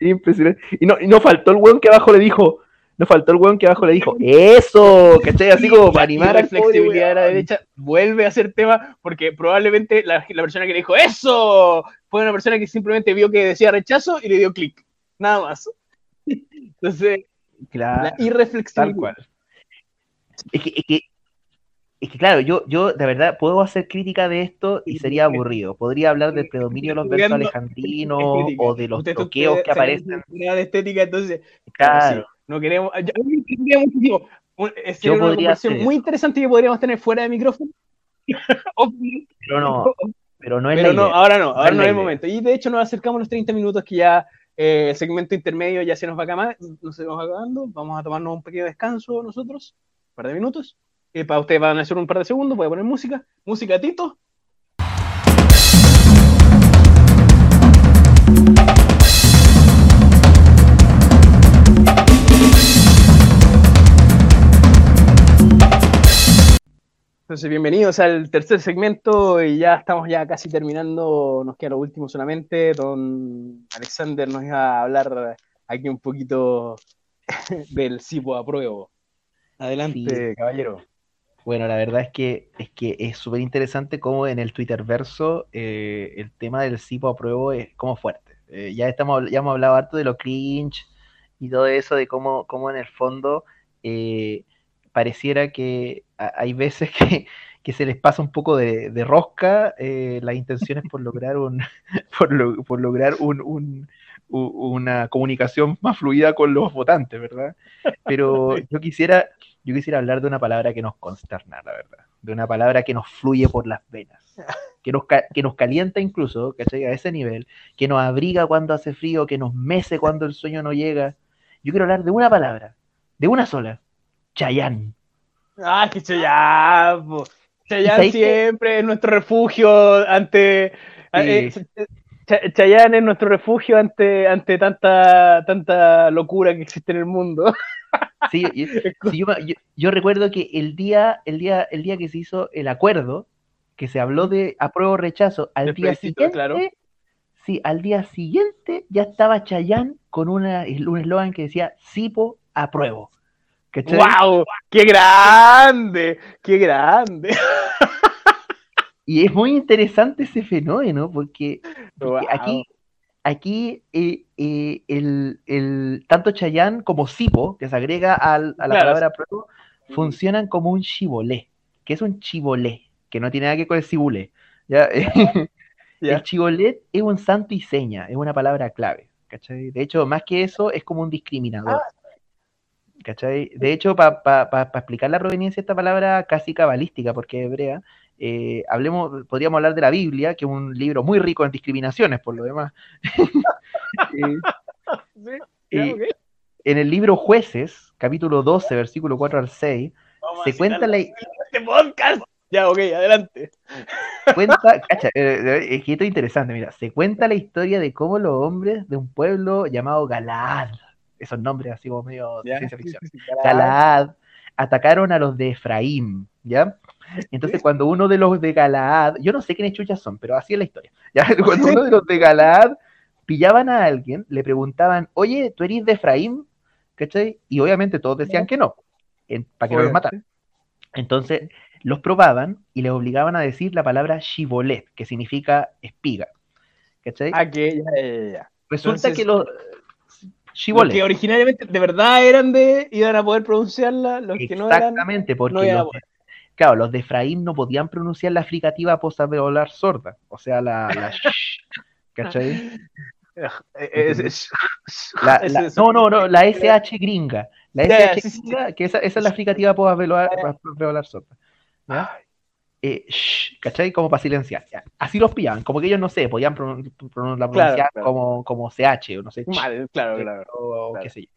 Impresionante. Y no, y no faltó el weón que abajo le dijo, no faltó el weón que abajo le dijo, eso, ¿cachai? Así como para animar pobre flexibilidad de la derecha vuelve a ser tema porque probablemente la, la persona que le dijo eso fue una persona que simplemente vio que decía rechazo y le dio clic. Nada más. Entonces, Claro, la irreflexibilidad. tal cual. Es que, es que, es que, claro, yo, yo de verdad puedo hacer crítica de esto y sería aburrido. Podría hablar del predominio de los versos alejandrinos (laughs) Es o de los toqueos que se aparecen. de estética, entonces Claro. sí, no queremos. tendría muchísimo. Un- eh, Yo una conversación muy interesante que podríamos tener fuera de micrófono. (laughs) Pero no, pero no es Pero la no, ahora no, ahora es no es el momento. Y de hecho nos acercamos a los 30 minutos que ya eh, el segmento intermedio ya se nos va acabando, nos va acabando. Vamos a tomarnos un pequeño descanso nosotros, un par de minutos. Para ustedes van a hacer un par de segundos, voy a poner música. Música, Tito. Entonces, bienvenidos al tercer segmento y ya estamos ya casi terminando, nos queda lo último solamente. Don Alexander nos iba a hablar aquí un poquito (laughs) del CIPO apruebo. Adelante, Sí. caballero. Bueno, la verdad es que es que es súper interesante cómo en el Twitter verso eh, el tema del CIPO apruebo es como fuerte. Eh, ya estamos ya hemos hablado harto de lo cringe y todo eso, de cómo, cómo en el fondo eh, pareciera que hay veces (laughs) que, que se les pasa un poco de, de rosca eh, las intenciones por lograr un (laughs) por, lo- por lograr un, un- una comunicación más fluida con los votantes, ¿verdad? Pero (laughs) yo quisiera yo quisiera hablar de una palabra que nos consterna, la verdad. De una palabra que nos fluye por las venas. (laughs) Que nos, ca- que nos calienta incluso, ¿cachai? A ese nivel. Que nos abriga cuando hace frío, que nos mece cuando el sueño no llega. Yo quiero hablar de una palabra. De una sola. Chayán. Ah, que ¿Sabéis qué? siempre es nuestro refugio ante. eh, Ch- Chayanne es nuestro refugio ante, ante tanta, tanta locura que existe en el mundo. (laughs) Sí, yo, sí, yo, yo- yo recuerdo que el día, el día, el día que se hizo el acuerdo, que se hapló de apruebo o rechazo, al día siguiente, claro. sí, al día siguiente ya estaba Chayán con una, un eslogan que decía Sipo apruebo. ¿cachai? ¡Wow! ¡Qué grande! ¡Qué grande! (laughs) Y es muy interesante ese fenómeno porque, porque Wow. aquí, aquí eh, eh, el, el- tanto Chayán como Sipo, que se agrega al- a la Claro. palabra pruebo, funcionan como un chibolé. que es un chibolé? Que no tiene nada que ver con el cibulé. (laughs) El chibolet es un santo y seña, es una palabra clave. ¿cachai? De hecho, más que eso, es como un discriminador. ¿cachai? De hecho, para explicar la proveniencia de esta palabra casi cabalística, porque es hebrea, eh, hablemos, podríamos hablar de la Biblia, que es un libro muy rico en discriminaciones, por lo demás. (laughs) Eh, eh, en el libro Jueces, capítulo 12, versículo 4 al 6, Vamos a se cuenta la, este podcast. Ya, ok, adelante. cuenta, cacha, eh, es que esto es interesante, mira, se cuenta la historia de cómo los hombres de un pueblo llamado Galaad, esos nombres así como medio de Ya. ciencia ficción, Galaad atacaron a los de Efraín, ¿ya? Entonces cuando uno de los de Galaad, yo no sé quiénes chuchas son, pero así es la historia, (laughs) ¿ya? Cuando uno de los de Galaad pillaban a alguien, le preguntaban, oye, ¿tú eres de Efraín? ¿Cachai? Y obviamente todos decían que no, para que no los mataran. Entonces los probaban y les obligaban a decir la palabra shibolet, que significa espiga. ¿Cachai? Ah, que ya. Resulta entonces, que los Los shibolet, que originariamente de verdad eran de, iban a poder pronunciarla, los que no eran. exactamente, porque no los claro, los de Efraín no podían pronunciar la fricativa posaveolar sorda, o sea, la, la (laughs) sh, ¿cachai? Eh, La- la- no, no, no, la SH gringa, la SH gringa, que esa, esa es la fricativa posaveolar sorda. eh, shh, ¿cachai? Como para silenciar. Así los pillaban, como que ellos no sé, podían la pronunciar claro. Como, como CH o no sé, Mal, claro, claro. o claro. qué sé yo.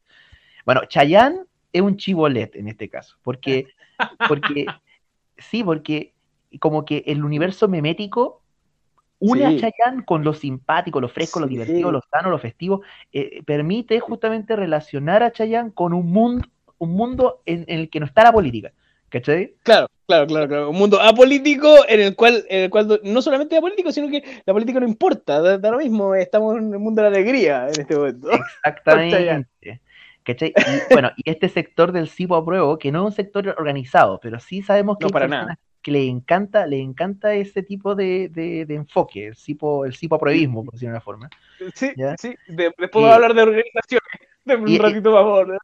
Bueno, Chayán es un chivolet en este caso, porque, (laughs) porque sí, porque como que el universo memético une Sí. a Chayán con lo simpático, lo fresco, lo Sí. divertido, lo sano, lo festivo, eh, permite justamente relacionar a Chayán con un mundo, un mundo en, en el que no está la política, ¿cachai? Claro, claro, claro, claro. Un mundo apolítico en el cual, en el cual no solamente apolítico, sino que la política no importa, da, da lo mismo, estamos en el mundo de la alegría en este momento. (laughs) Exactamente. ¿Cachai? Y, bueno, y este sector del CIPO apruebo, que no es un sector organizado, pero sí sabemos que No, para nada. que le encanta, le encanta ese tipo de, de- de enfoque, el CIPO, el CIPO apruebismo, por decirlo de una forma. Sí, ¿Ya? sí. De- después vamos a hablar de organizaciones. De un y- ratito a hablar.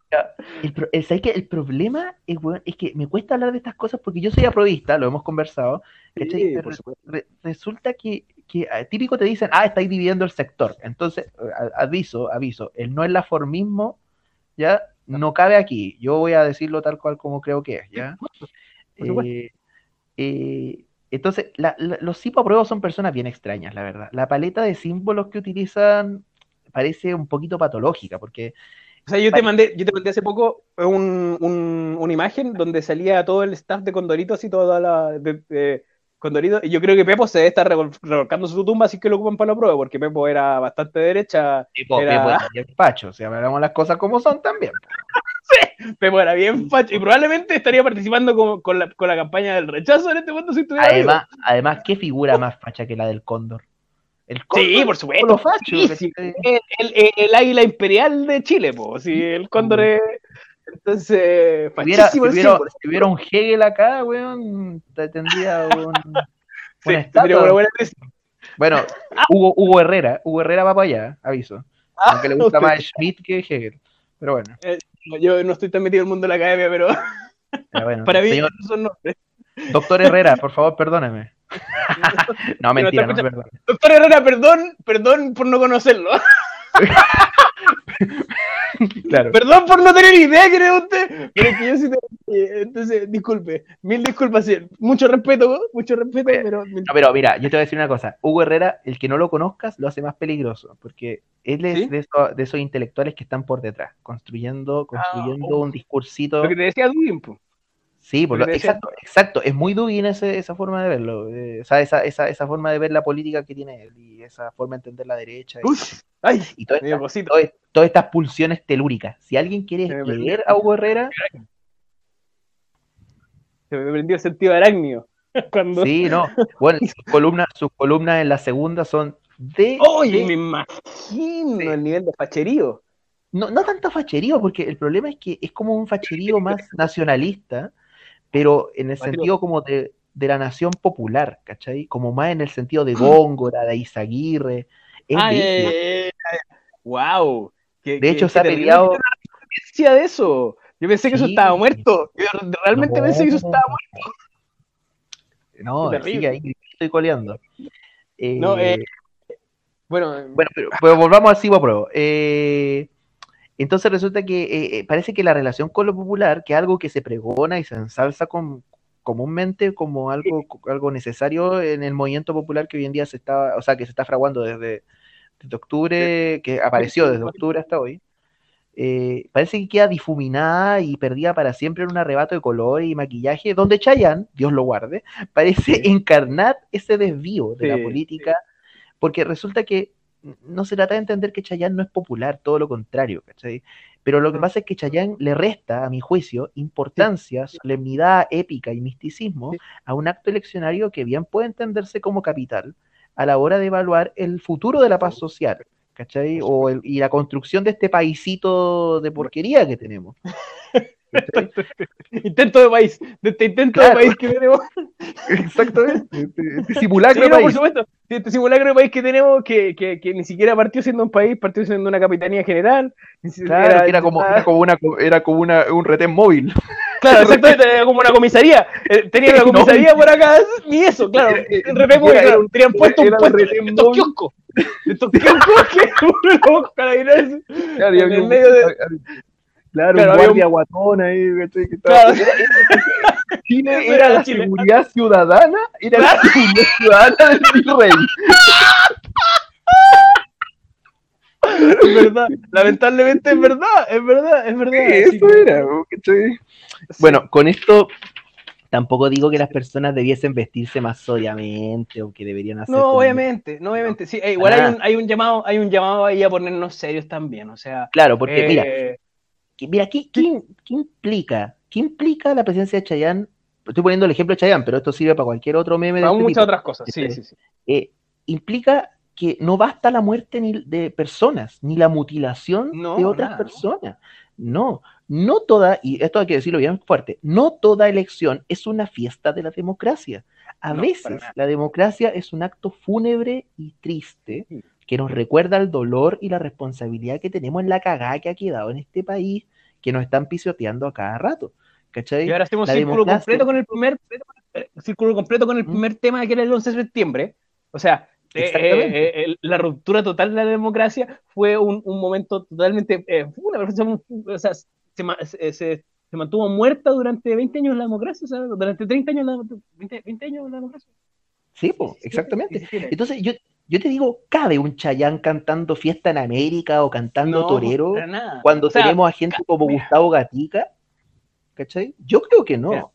El, el- ¿sabes qué? El problema es, weón, es que me cuesta hablar de estas cosas porque yo soy aprobista, lo hemos conversado, ¿cachai? Sí, Pero re- resulta que, que eh, típico te dicen, ah, estáis dividiendo el sector. Entonces, eh, aviso, aviso, el no es laformismo, ¿ya? No cabe aquí. Yo voy a decirlo tal cual como creo que es, ¿ya? Eh, eh, entonces, la- la- los pruebos son personas bien extrañas, la verdad. La paleta de símbolos que utilizan parece un poquito patológica, porque O sea, yo te mandé, yo te mandé hace poco un, un- una imagen donde salía todo el staff de Condoritos y toda la de, de Condorito. Y yo creo que Pepo se debe estar revol- revolcando su tumba, así que lo ocupan para la prueba, porque Pepo era bastante derecha. Pepo, Era- Pepo era bien pacho, o sea, hagamos las cosas como son también. (laughs) Pepo era bien facho y probablemente estaría participando con, con la, con la campaña del rechazo en este momento si estuviera vivo. Además, además, ¿qué figura más facha que la del cóndor? El cóndor Sí, por supuesto. lo facho, Sí, sí. ¿cachai? El, el- el águila imperial de Chile, po. Si el cóndor es. Entonces, Si hubiera, si hubiera- símbolo. si hubiera un Hegel acá, weón, te- tendría un, (laughs) Sí, una tendría una buena. Bueno, Hugo, Hugo Herrera, Hugo Herrera va para allá, aviso. Aunque le gusta más Schmidt que Hegel. Pero bueno, Yo no estoy tan metido en el mundo de la academia, pero pero bueno. (laughs) para mí Señor esos son nombres. doctor Herrera, por favor, perdóneme. (laughs) no, mentira, no, está perdón. Doctor Herrera, perdón, perdón por no conocerlo. (laughs) Claro. Perdón por no tener idea es usted. Pero es que yo sí eh, Entonces, disculpe. Mil disculpas. sí. Mucho respeto, mucho respeto, pero. No, pero mira, yo te voy a decir una cosa. Hugo Herrera, el que no lo conozcas, lo hace más peligroso, porque él es ¿Sí? de, esos, de esos intelectuales que están por detrás, construyendo, construyendo oh. un discursito. Lo que te decía Dugin, po. Sí, por lo exacto, exacto. Es muy Dugin ese- esa forma de verlo. eh, o sea, esa, esa, esa forma de ver la política que tiene él y esa forma de entender la derecha. y- ay, y todas estas, todas- todas estas pulsiones telúricas. Si alguien quiere leer a Hugo Herrera, Se me prendió el sentido arácnido. (laughs) Cuando. sí, no. Bueno, sus columnas, sus columnas en la segunda son de. Oye, de- me imagino Sí. el nivel de facherío. no, no tanto facherío, porque el problema es que es como un facherío más nacionalista, pero en el sentido como de, de la nación popular, ¿cachai? Como más en el sentido de Góngora, de Izaguirre. Eh, wow. De qué- hecho, qué se ha peleado- de eso. Yo pensé que eso estaba muerto. Yo realmente No. pensé que eso estaba muerto. No, sigue ahí estoy coleando. Eh, No, eh, Bueno, Bueno, pero, pero volvamos al Cibo Pro. Eh, entonces resulta que eh, eh, parece que la relación con lo popular, que es algo que se pregona y se ensalza con- comúnmente como algo, algo necesario en el movimiento popular que hoy en día se está, o sea, que se está fraguando desde, desde octubre, que apareció desde octubre hasta hoy, eh, parece que queda difuminada y perdida para siempre en un arrebato de color y maquillaje, donde Chayanne, Dios lo guarde, (laughs) parece encarnar ese desvío de la Sí, política, porque resulta que no se trata de entender que Chayanne no es popular, todo lo contrario, ¿cachai? Pero lo que Mm. pasa es que Chayanne le resta, a mi juicio, importancia, solemnidad épica y misticismo a un acto eleccionario que bien puede entenderse como capital a la hora de evaluar el futuro de la paz social, ¿cachai? O el- y la construcción de este paisito de porquería que tenemos. (laughs) ¿cachai? intento de país. De este intento Claro. de país que tenemos. Exactamente. Este, este Sí, simulacro no, de por país. supuesto. Sí, Este simulacro de país que tenemos, que, que, que ni siquiera partió siendo un país, partió siendo una capitanía general. Claro, que era como, era como, una, era como una, un retén móvil. Claro, (laughs) exactamente, era como una comisaría. Eh, Tenía una (laughs) No. comisaría por acá, ni eso, claro. Era- era- era- claro, era un- tenían puesto era un puesto retén de estos kioscos. De (laughs) estos kioscos que los carabineros. Claro, En el medio de- Claro, Claro, un guardia guatón ahí, ¿cachai? Que estaba- Claro. Chile era era (laughs) la Chile. seguridad ciudadana, era la seguridad ciudadana del virrey. Es verdad, lamentablemente es verdad, es verdad, es verdad. Así Eso era, sí. Bueno, con esto tampoco digo que las personas debiesen vestirse más sobriamente o que deberían hacer. No, como- obviamente, no, obviamente. Sí, eh, igual hay un, hay un llamado, hay un llamado ahí a ponernos serios también. O sea, Claro, porque mira, eh, mira, ¿qué, qué, qué implica? ¿Qué implica la presencia de Chayanne? Estoy poniendo el ejemplo de Chayanne, pero esto sirve para cualquier otro meme de para este muchas tipo. otras cosas. Sí, Este, sí, sí. eh, implica que no basta la muerte ni de personas, ni la mutilación No, de otras personas. No, no toda, y esto hay que decirlo bien fuerte, no toda elección es una fiesta de la democracia. A No, veces la democracia es un acto fúnebre y triste Sí. Que nos recuerda el dolor y la responsabilidad que tenemos en la cagada que ha quedado en este país, que nos están pisoteando a cada rato. ¿Cachai? Y ahora hacemos La círculo completo con el primer eh, círculo completo con el ¿Mm? primer tema que era el 11 de septiembre. O sea, eh, eh, eh, la ruptura total de la democracia fue un, un momento totalmente eh, una o sea, se, ma- se, se- se mantuvo muerta durante 20 años la democracia, o sea, durante 30 años la, 20, 20 años la democracia. Sí, po, 17, exactamente. 17. Entonces, yo, yo te digo, ¿cabe un Chayán cantando Fiesta en América o cantando No, Torero cuando O sea, tenemos a gente como mira. Gustavo Gatica? ¿Cachai? Yo creo que no. Mira,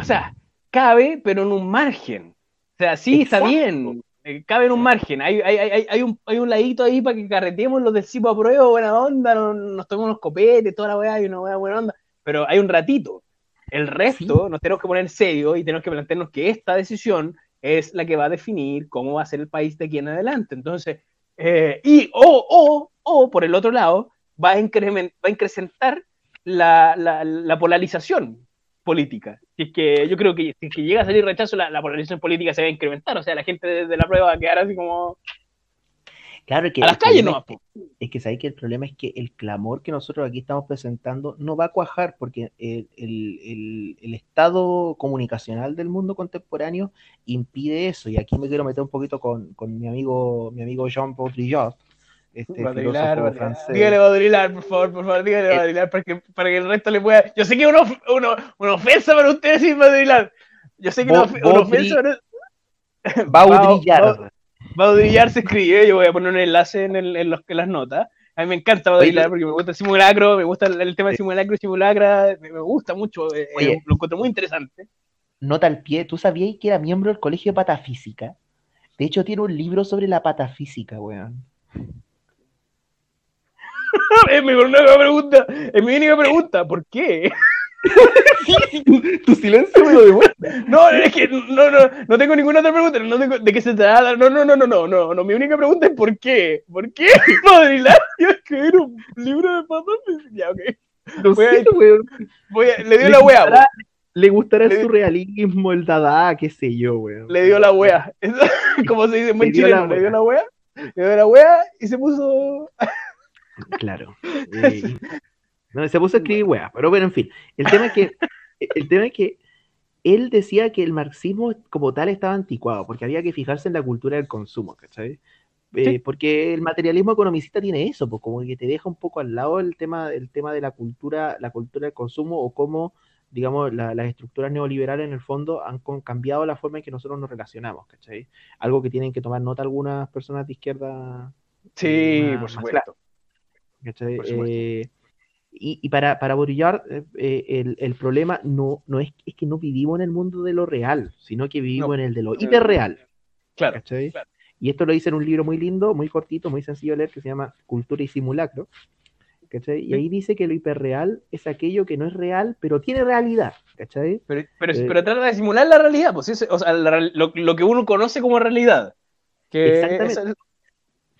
o sea, cabe, pero en un margen. O sea, sí, está bien. eh, Cabe en un margen. Hay, hay, hay, hay un, hay un ladito ahí para que carreteemos los del CIPO a prueba, buena onda, no- nos tomemos unos copetes, toda la weá, y una weá buena onda. Pero hay un ratito. El resto nos tenemos que poner serio y tenemos que plantearnos que esta decisión es la que va a definir cómo va a ser el país de aquí en adelante. Entonces, eh, y o, o, o, por el otro lado, va a, incremen- va a incrementar la, la, la polarización política. Si es que yo creo que si que llega a salir rechazo, la, la polarización política se va a incrementar. O sea, la gente de, de la prueba va a quedar así como Claro que a las calles, ¿no? es que- Es que sabéis que el problema es que el clamor que nosotros aquí estamos presentando no va a cuajar porque el, el- el- el estado comunicacional del mundo contemporáneo impide eso. Y aquí me quiero meter un poquito con, con mi amigo mi amigo Jean Baudrillard, este Baudrillard, francés. Dígale Baudrillard, por favor, por favor, dígale Eh. Baudrillard para que, para que el resto le pueda. Yo sé que es una, of- una, ofensa para usted decir Baudrillard. Yo sé que es una, Baud- una ofensa para. Baudrillard. (laughs) Baudrillard se escribe, yo voy a poner un enlace en, el- en los- en las notas. A mí me encanta Baudrillard Oye, porque me gusta el simulacro, me gusta el, el tema de simulacro y simulacra, me, me gusta mucho, eh, Oye. eh, lo encuentro muy interesante. Nota al pie, ¿tú sabías que era miembro del Colegio de Patafísica? De hecho, tiene un libro sobre la patafísica, weón. (laughs) es mi única pregunta, es mi única pregunta, ¿por qué? Tu silencio me lo demuestra. No, es que no, no, no tengo ninguna otra pregunta. No tengo, ¿De qué se trata? No, no, no, no, no, no, no. Mi única pregunta es ¿por qué? ¿Por qué (laughs) a escribir un libro de papas? Ya, ok. No Voy a- sé, weón. Voy a- le dio la wea, gustará- Le gustará el surrealismo, el dada, qué sé yo, weón. le dio la wea. (laughs) Como se dice en buen Le dio chileno, le dio la wea. Le dio la wea y se puso. Claro. (laughs) Eh, no, se puso a escribir weá, pero bueno, en fin. El tema es que, (laughs) el tema es que él decía que el marxismo como tal estaba anticuado, porque había que fijarse en la cultura del consumo, ¿cachai? Eh, Sí. Porque el materialismo economicista tiene eso, pues como que te deja un poco al lado el tema, el tema de la cultura, la cultura del consumo o cómo, digamos, la- las estructuras neoliberales en el fondo han con- cambiado la forma en que nosotros nos relacionamos, ¿cachai? Algo que tienen que tomar nota algunas personas de izquierda Sí, Más- por más supuesto. ¿cachai? Por supuesto. Eh, y, y para, para Baudrillard, eh, eh, el, el problema no, no es, es que no vivimos en el mundo de lo real, sino que vivimos No. en el de lo hiperreal. Claro. Y esto lo dice en un libro muy lindo, muy cortito, muy sencillo de leer, que se llama Cultura y Simulacro. ¿cachai? Y ahí dice que lo hiperreal es aquello que no es real, pero tiene realidad. ¿cachai? Pero, pero, Eh. pero trata de simular la realidad, pues, o sea, la lo, lo que uno conoce como realidad. Que Exactamente.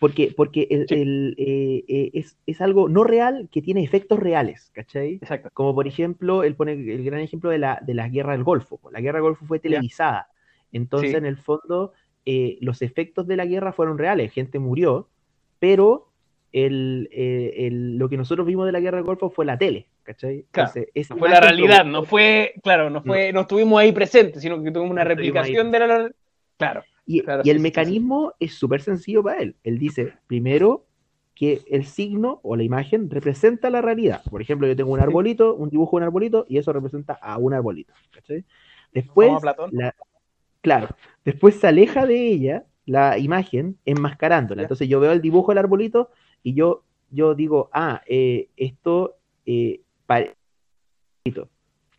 Porque, porque el- Sí. el, eh, eh, es, es algo no real que tiene efectos reales. ¿cachai? exacto. Como por ejemplo, él pone el gran ejemplo de la, de la guerra del Golfo. La guerra del Golfo fue televisada. Entonces, Sí. en el fondo, eh, los efectos de la guerra fueron reales. Gente murió, pero el, eh, el- lo que nosotros vimos de la guerra del Golfo fue la tele. ¿cachai? Claro, Entonces, No fue la realidad, no fue, claro, no fue, no estuvimos ahí presentes, sino que tuvimos una No replicación de la. Claro. Y, Claro, y el sí, sí, sí. mecanismo es súper sencillo para él. Él dice, primero, que el signo o la imagen representa la realidad. Por ejemplo, yo tengo un arbolito, un dibujo de un arbolito, y eso representa a un arbolito. ¿cachai? Después, Como a Platón. la- claro, después se aleja de ella la imagen enmascarándola. Entonces yo veo el dibujo del arbolito y yo, yo digo, ah, eh, esto eh, pare-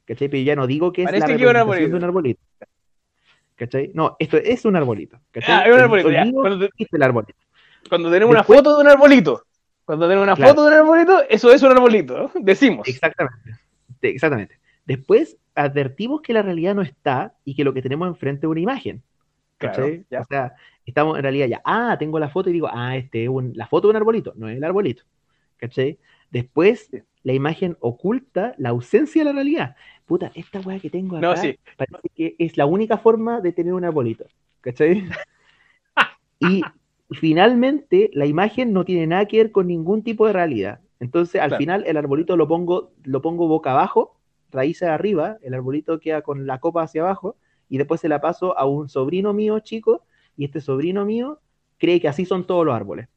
¿cachai? Pero ya no digo que es Parece la que de un arbolito. ¿Cachai? No, esto es un arbolito. ¿cachai? Ah, es un arbolito, ya. Cuando, te- que existe el arbolito. cuando tenemos Después- una foto de un arbolito, cuando tenemos una Claro. foto de un arbolito, eso es un arbolito, ¿no? decimos. Exactamente. Exactamente. Después advertimos que la realidad no está y que lo que tenemos enfrente es una imagen. ¿cachai? ya. O sea, estamos en realidad ya, ah, tengo la foto y digo, ah, este es un- la foto de un arbolito, no es el arbolito. ¿Cachai? Después. La imagen oculta la ausencia de la realidad. Puta, esta weá que tengo acá No, sí. parece que es la única forma de tener un arbolito. ¿Cachai? (laughs) y finalmente, la imagen no tiene nada que ver con ningún tipo de realidad. Entonces, al Claro. final, el arbolito lo pongo, lo pongo boca abajo, raíces arriba, el arbolito queda con la copa hacia abajo, y después se la paso a un sobrino mío chico, y este sobrino mío cree que así son todos los árboles.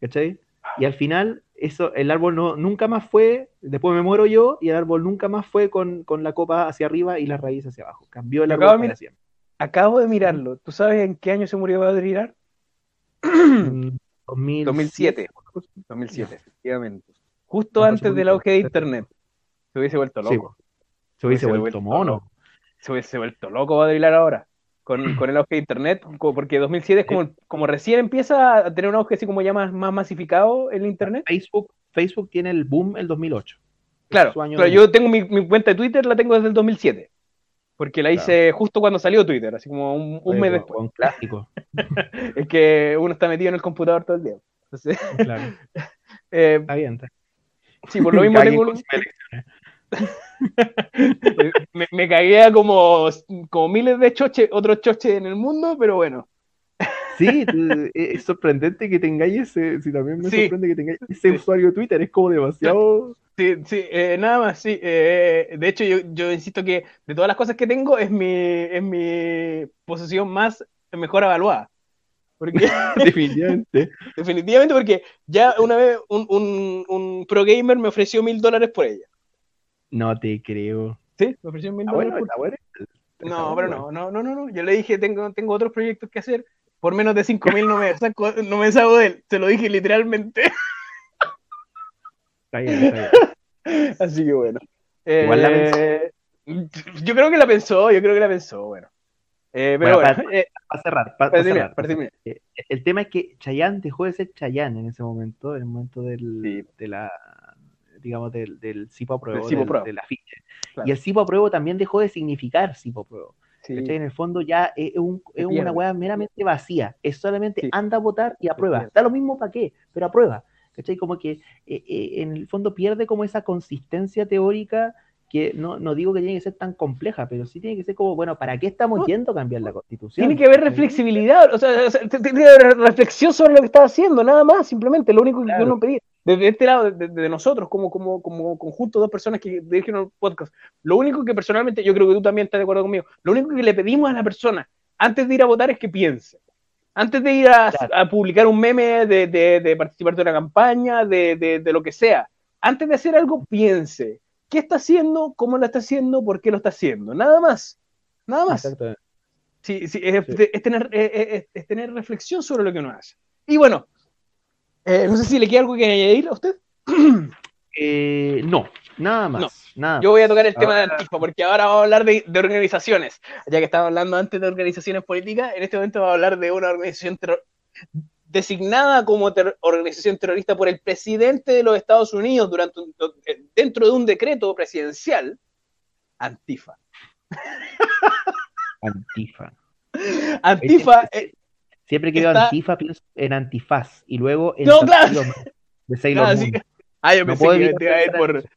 ¿Cachai? Y al final, eso, el árbol no, nunca más fue, después me muero yo, y el árbol nunca más fue con, con la copa hacia arriba y las raíces hacia abajo. Cambió el Lo árbol acabo de para mirar. siempre. Acabo de mirarlo. ¿Tú sabes en qué año se murió Baudrillard? Mm, 2007. 2007. 2007, efectivamente. Justo Ah, antes del auge de internet. Se hubiese vuelto Sí, loco. Se hubiese hubiese vuelto vuelto mono. loco. Se hubiese vuelto loco Baudrillard ahora. Con, con el auge de internet, porque 2007 es como, como recién empieza a tener un auge así como ya más, más masificado el internet. Facebook, Facebook tiene el boom el 2008. Claro, claro, de- yo tengo mi, mi cuenta de Twitter, la tengo desde el 2007. Porque la hice justo cuando salió Twitter, así como un, mes después. Un clásico. (laughs) Es que uno está metido en el computador todo el día. Entonces, claro. (laughs) eh, Está bien. está- sí, por lo (laughs) mismo tengo (laughs) me, me cagué como, como miles de choches, otros choches en el mundo, pero bueno. Sí, es es sorprendente que tengáis ese, sí, también me Sí. sorprende que tengáis ese Sí. usuario de Twitter, es como demasiado... Sí, sí, eh, nada más, sí. eh, de hecho, yo, yo insisto que de todas las cosas que tengo es mi, es mi posesión más mejor evaluada. Porque (laughs) Definitivamente. (laughs) definitivamente porque ya una vez un, un, un pro gamer me ofreció mil dólares por ella. No te creo. Sí, me ofreció mil dólares bueno, por bueno. No, pero no, no, no, no, no. Yo le dije, tengo, tengo otros proyectos que hacer. Por menos de 5 mil no me (laughs) saco, no me saco de él. Se lo dije literalmente. Está bien, está bien. (laughs) Así que bueno. Igual la Eh, Yo creo que la pensó, yo creo que la pensó, bueno. Eh, pero Bueno, bueno, eh, Para cerrar, para, para terminar, cerrar. para terminar. Eh, El tema es que Chayanne dejó de ser Chayanne en ese momento, en el momento del, Sí. de la digamos, del, del CIPO apruebo, Del del, del afiche. Claro. Y el CIPO apruebo también dejó de significar CIPO apruebo. Sí. En el fondo ya es, un- es una weá meramente vacía. Es solamente Sí. anda a votar y aprueba. Da lo mismo para qué, pero aprueba. ¿Cachai? Como que eh, eh, en el fondo pierde como esa consistencia teórica que no, no digo que tiene que ser tan compleja, pero sí tiene que ser como, bueno, ¿para qué estamos No. yendo a cambiar la constitución? Tiene que haber reflexibilidad, o sea, tiene que haber reflexión sobre lo que está haciendo, nada más, simplemente, lo único que Claro. uno pedía. Desde este lado, de, de nosotros, como, como, como conjunto de dos personas que dirigen el podcast, lo único que personalmente, yo creo que tú también estás de acuerdo conmigo, lo único que le pedimos a la persona antes de ir a votar es que piense. Antes de ir a, Claro. a publicar un meme, de, de- de participar de una campaña, de, lo que sea, antes de hacer algo, piense. ¿Qué está haciendo? ¿Cómo lo está haciendo? ¿Por qué lo está haciendo? Nada más. Nada más. Sí, sí, es, Sí. es tener, es, es- es tener reflexión sobre lo que uno hace. Y bueno, eh, no sé si le queda algo que añadir a usted. (clears throat) Eh, no, nada más. No. Nada Yo voy a tocar el tema de Ahora- Antifa, porque ahora vamos a hablar de, de organizaciones. Ya que estaba hablando antes de organizaciones políticas, en este momento vamos a hablar de una organización designada como ter- organización terrorista por el presidente de los Estados Unidos durante un- dentro de un decreto presidencial, Antifa. Antifa. (laughs) Antifa, eh, Siempre que veo Está- Antifa pienso en Antifaz y luego en No, claro. De (laughs) Sailor Ah, Moon. sí. Ah, yo No pensé que te iba a ir por, eso.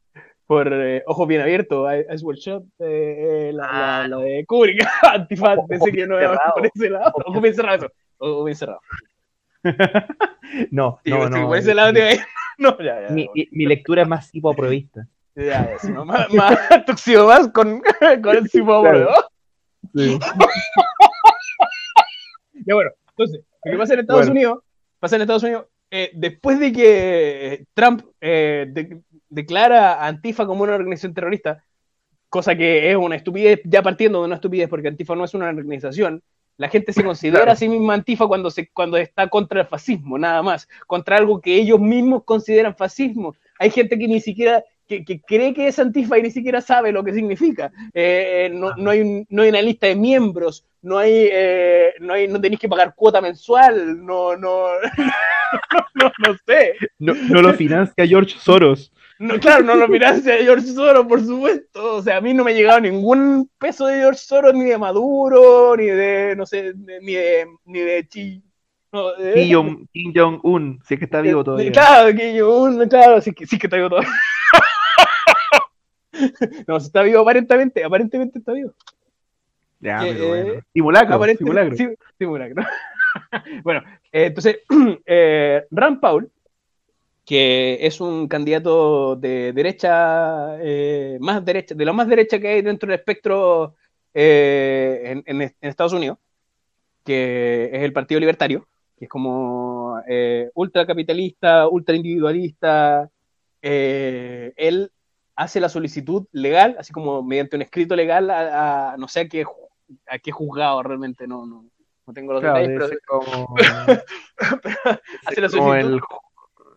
por eh, ojos bien abiertos, Ice World Shot, eh, eh, la, Ah, la- la de Kubrick, (laughs) Antifaz, Ojo- pensé que no iba por ese lado, Ojo bien cerrado eso, ojo bien cerrado. (laughs) No, Sí, no, no. por ese lado te iba. No, ya, ya. mi, bueno. mi- lectura es más tipo aprobista. Ya, sí, no, más, más más con, con el tipo Claro. ¿no? Sí. Ya bueno, entonces, lo que pasa en Estados Bueno. Unidos, pasa en Estados Unidos, eh, después de que Trump eh, de- declara a Antifa como una organización terrorista, cosa que es una estupidez, ya partiendo de una estupidez, porque Antifa no es una organización, la gente se considera Claro. a sí misma Antifa cuando, se, cuando está contra el fascismo, nada más, contra algo que ellos mismos consideran fascismo. Hay gente que ni siquiera, que, que cree que es Antifa y ni siquiera sabe lo que significa. Eh, eh, no, no hay un- no hay una lista de miembros, no hay, eh, no hay, no tenéis que pagar cuota mensual, no, (laughs) no, no, no sé. No, no lo financia George Soros. No, claro, no lo financia George Soros, por supuesto. O sea, a mí no me ha llegado ningún peso de George Soros, ni de Maduro, ni de, no sé, ni de, ni de Chi. No, de- Kim Jong- Kim Jong-un, si es que está vivo todavía. Claro, que yo, un- claro, sí, que- sí que está vivo todavía. (laughs) no, está vivo aparentemente, aparentemente está vivo. Ya, pero bueno. eh, Simulacro, Aparente- simulacro. sí, simulacro. (laughs) bueno, eh, entonces, (clears throat) eh, Rand Paul, que es un candidato de derecha, eh, más derecha, de lo más derecha que hay dentro del espectro eh, en, en- en Estados Unidos, que es el Partido Libertario, que es como eh, ultracapitalista, ultraindividualista. eh, él hace la solicitud legal, así como mediante un escrito legal, a, a- no sé a qué, a qué juzgado realmente, no, no, no tengo los Claro, detalles, pero como, (laughs) hace la solicitud. el-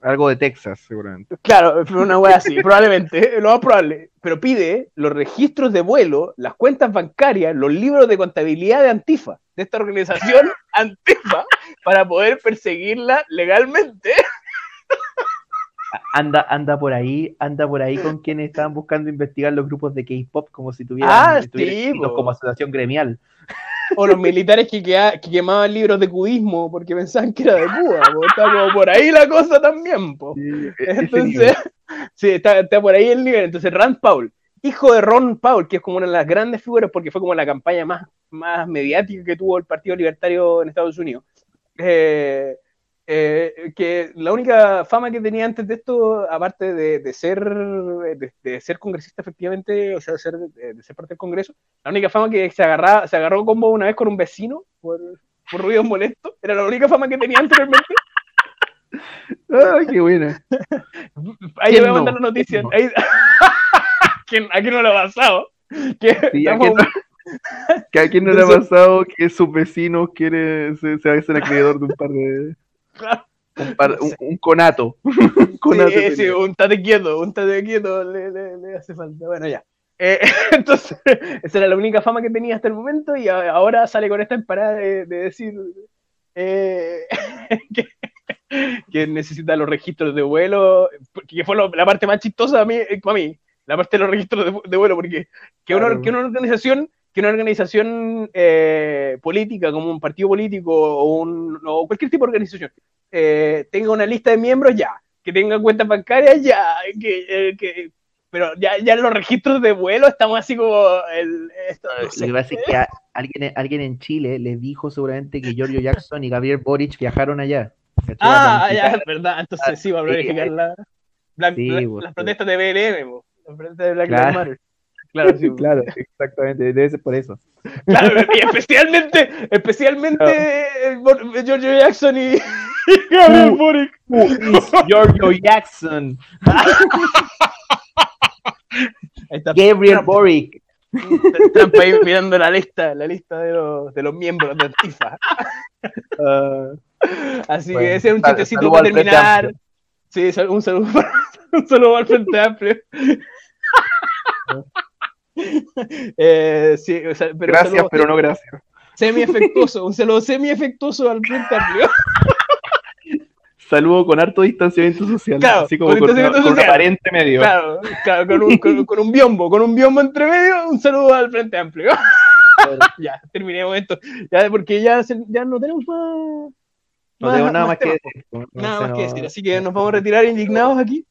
algo de Texas, seguramente. Claro, una wea así, probablemente, (laughs) lo más probable. Pero pide los registros de vuelo, las cuentas bancarias, los libros de contabilidad de Antifa, de esta organización (laughs) Antifa, para poder perseguirla legalmente. Anda, anda por ahí, anda por ahí con (laughs) quienes estaban buscando investigar los grupos de K-pop como si tuvieran, Ah, sí, como asociación gremial. O los militares que, queda- que quemaban libros de cubismo porque pensaban que era de Cuba. po. Está como por ahí la cosa también. Po. Sí, e- Entonces, sí, está, está por ahí el nivel. Entonces, Rand Paul, hijo de Ron Paul, que es como una de las grandes figuras porque fue como la campaña más, más mediática que tuvo el Partido Libertario en Estados Unidos. Eh, eh, que la única fama que tenía antes de esto, aparte de, de ser de, de ser congresista efectivamente, o sea, de ser, de, de ser parte del Congreso, la única fama que se agarraba, se agarró como una vez con un vecino por, por ruidos molestos, era la única fama que tenía anteriormente. Ay, qué buena. Ahí ¿Quién le voy a no? mandar la noticia. ¿Quién no? Ahí... ¿A (laughs) quién- a quién no lo ha pasado? Que Sí, ¿a estamos- quién (laughs) ¿Que ¿A quién no le ha pasado que sus vecinos quiere, se, se hacen acreedor de un par de. Claro. Un, par- un- un conato. (laughs) Un conato Sí, sí, tenía. un tate quieto, un tate quieto le, le- le hace falta. Bueno, ya. Eh, (laughs) entonces, esa era la única fama que tenía hasta el momento y a- ahora sale con esta emparada de, de decir eh, (laughs) que, que necesita los registros de vuelo, que fue lo- la parte más chistosa a mí, eh, para mí, la parte de los registros de, de vuelo, porque que una, que una organización, que una organización eh, política, como un partido político o, un, o cualquier tipo de organización, eh, tenga una lista de miembros, ya, que tenga cuentas bancarias, ya, que, eh, que- pero ya, ya en los registros de vuelo estamos así como el, esto, no sé. Lo que pasa es que a- alguien, alguien en Chile le dijo seguramente que Giorgio Jackson y Gabriel Boric viajaron allá. Ah, ya, es verdad. Entonces sí, va a Sí, planificar la, la- sí, la- pues, las sí. protestas de BLM, las protestas de Black Claro. Lives Matter. Claro, sí. (laughs) Claro, exactamente, debe ser por eso. Claro, y (laughs) especialmente, especialmente eh, Bor- Giorgio Jackson y, (laughs) Gabriel. Boric. Giorgio Jackson, Gabriel Boric. Trump ahí mirando la lista, la lista de los, de los miembros de Antifa. Ah, Así Bueno, que ese es un chistecito para terminar. Sí, un saludo, un saludo al Frente Amplio. (laughs) Eh, sí, o sea, pero gracias, saludo- pero no gracias. semi-efectuoso, un saludo semi-efectuoso al Frente Amplio. (laughs) Saludo con harto distanciamiento social, Claro, así como con con, con un aparente medio. Claro, claro, con un, con, con un biombo, con un biombo entre medio, un saludo al Frente Amplio. (laughs) ya, terminemos esto. Ya, porque ya, se- ya no tenemos más. No tengo nada más que temas, decir. Nada más no- que decir, así que nos vamos a retirar indignados aquí.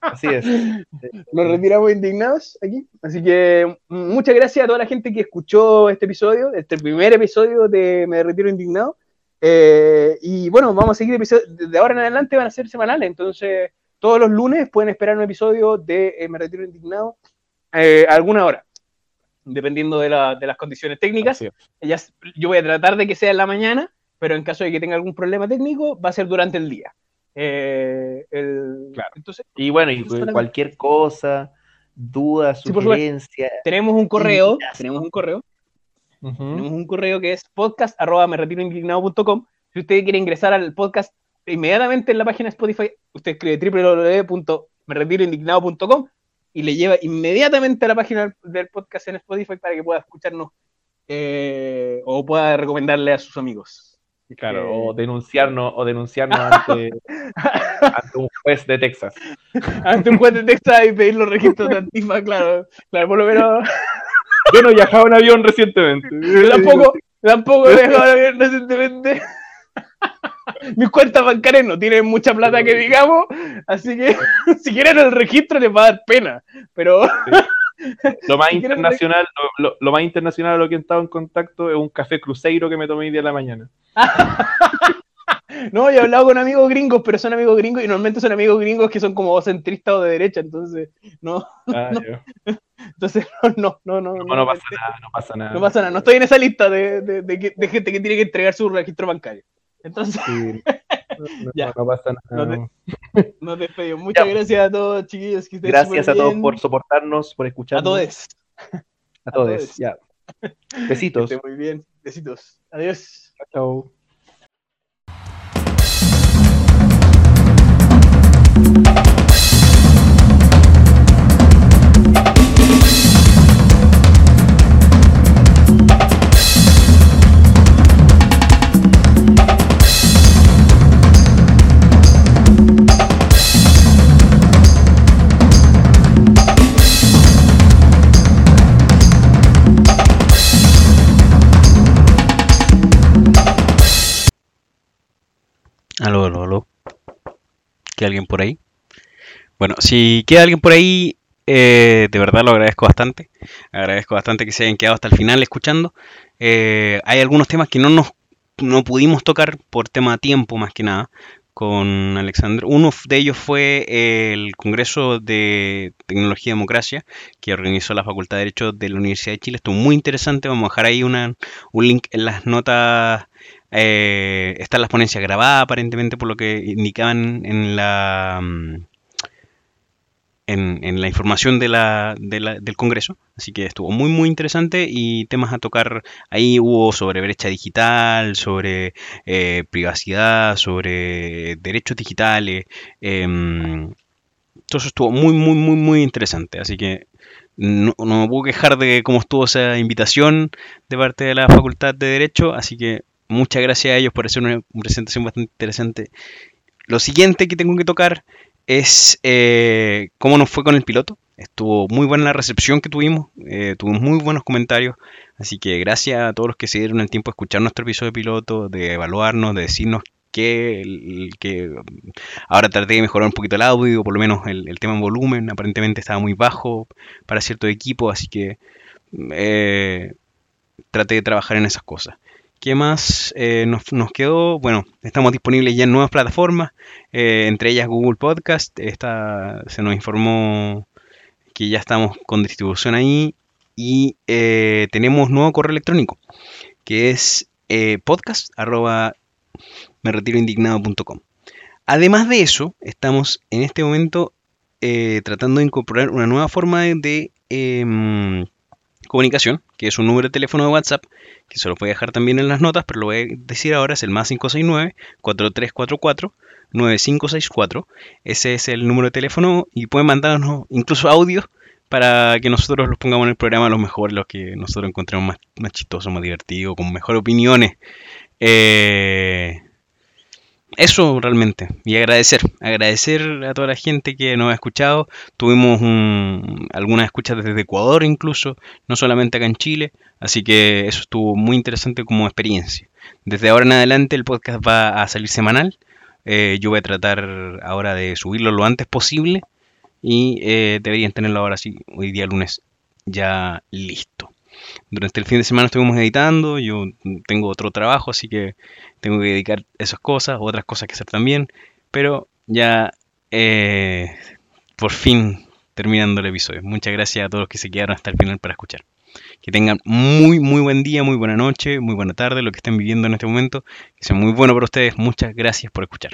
Así es. (laughs) Nos retiramos indignados aquí. Así que mm, muchas gracias a toda la gente que escuchó este episodio, este primer episodio de Me Retiro Indignado. Eh, y bueno, vamos a seguir episodios. De ahora en adelante van a ser semanales. Entonces, todos los lunes pueden esperar un episodio de eh, Me Retiro Indignado eh, a alguna hora, dependiendo de, la- de las condiciones técnicas. Ellas- yo voy a tratar de que sea en la mañana, pero en caso de que tenga algún problema técnico, va a ser durante el día. Eh, el- Claro. Entonces, Y bueno, y cualquier cosa, duda, Sí, por supuesto. sugerencia. tenemos un correo, tenemos un correo, tenemos un correo que es podcast arroba me retiro indignado.com. Si usted quiere ingresar al podcast inmediatamente en la página de Spotify, usted escribe www.meretiroindignado.com y le lleva inmediatamente a la página del podcast en Spotify para que pueda escucharnos eh, o pueda recomendarle a sus amigos. Claro, Eh, o denunciarnos, o denunciarnos ante, (laughs) ante un juez de Texas. Ante un juez de Texas y pedir los registros de Antifa, claro, claro, por lo menos (laughs) Yo no viajaba en avión recientemente. (laughs) Tampoco, tampoco he dejado de ver recientemente. Mis cuentas bancarias no tienen mucha plata que digamos, así que si quieren el registro les va a dar pena. Pero Lo más (laughs) internacional, lo, lo- lo más internacional a lo que he estado en contacto es un café cruceiro que me tomé hoy día en la mañana. (laughs) no, yo he hablado con amigos gringos, pero son amigos gringos y normalmente son amigos gringos que son como centristas o de derecha, entonces no, (laughs) Ah, No. entonces no, no, no, no, no pasa nada, no pasa nada. no pasa nada, no estoy en esa lista de, de- de de gente que tiene que entregar su registro bancario. Entonces, Sí. (laughs) No, Ya. no, pasa nada. No (laughs) nos despedimos. Muchas Ya. gracias a todos, chiquillos. Que Gracias a todos bien. por soportarnos, por A escucharnos. todos. A todos. Ya. Que Besitos. muy bien. Besitos. Adiós. Chao. Aló, aló, aló. ¿Queda alguien por ahí? Bueno, si queda alguien por ahí, eh, de verdad lo agradezco bastante. Agradezco bastante que se hayan quedado hasta el final escuchando. Eh, hay algunos temas que no nos no pudimos tocar por tema de tiempo más que nada con Alexander. Uno de ellos fue el Congreso de Tecnología y Democracia que organizó la Facultad de Derecho de la Universidad de Chile. Estuvo muy interesante. Vamos a dejar ahí una, un link en las notas eh, están las ponencias grabadas aparentemente por lo que indicaban en la mm, en, en la información de del Congreso. Así que estuvo muy muy interesante y temas a tocar ahí hubo sobre brecha digital, sobre eh, privacidad, sobre derechos digitales. em, todo eso estuvo muy muy muy muy interesante. Así que no, no me puedo quejar de cómo estuvo esa invitación de parte de la Facultad de Derecho. Así que muchas gracias a ellos por hacer una presentación bastante interesante. Lo siguiente que tengo que tocar es eh, cómo nos fue con el piloto. Estuvo muy buena la recepción que tuvimos, eh, tuvimos muy buenos comentarios, así que gracias a todos los que se dieron el tiempo de escuchar nuestro episodio de piloto, de evaluarnos, de decirnos que, ahora traté de mejorar un poquito el audio, por lo menos el, tema en volumen, aparentemente estaba muy bajo para cierto equipo, así que eh, traté de trabajar en esas cosas. ¿Qué más eh, nos, quedó? Bueno, estamos disponibles ya en nuevas plataformas, eh, entre ellas Google Podcast. Esta, se nos informó que ya estamos con distribución ahí y eh, tenemos nuevo correo electrónico que es podcast. Además de eso, estamos en este momento tratando de incorporar una nueva forma de em, comunicación, que es un número de teléfono de WhatsApp, que se lo voy a dejar también en las notas, pero lo voy a decir ahora, es el más 569-4344-9564. Ese es el número de teléfono y pueden mandarnos incluso audios para que nosotros los pongamos en el programa los mejores, los que nosotros encontremos más, más chistosos, más divertidos, con mejores opiniones. Eh, eso realmente. Y agradecer, agradecer a toda la gente que nos ha escuchado. Tuvimos algunas escuchas desde Ecuador incluso, no solamente acá en Chile. Así que eso estuvo muy interesante como experiencia. Desde ahora en adelante el podcast va a salir semanal. Eh, yo voy a tratar ahora de subirlo lo antes posible. Y eh, deberían tenerlo ahora sí, hoy día lunes, ya listo. Durante el fin de semana estuvimos editando, yo tengo otro trabajo, así que tengo que dedicar esas cosas, otras cosas que hacer también, pero ya eh, por fin terminando el episodio. Muchas gracias a todos los que se quedaron hasta el final para escuchar. Que tengan muy, muy buen día, muy buena noche, muy buena tarde, lo que estén viviendo en este momento. Que sea muy bueno para ustedes. Muchas gracias por escuchar.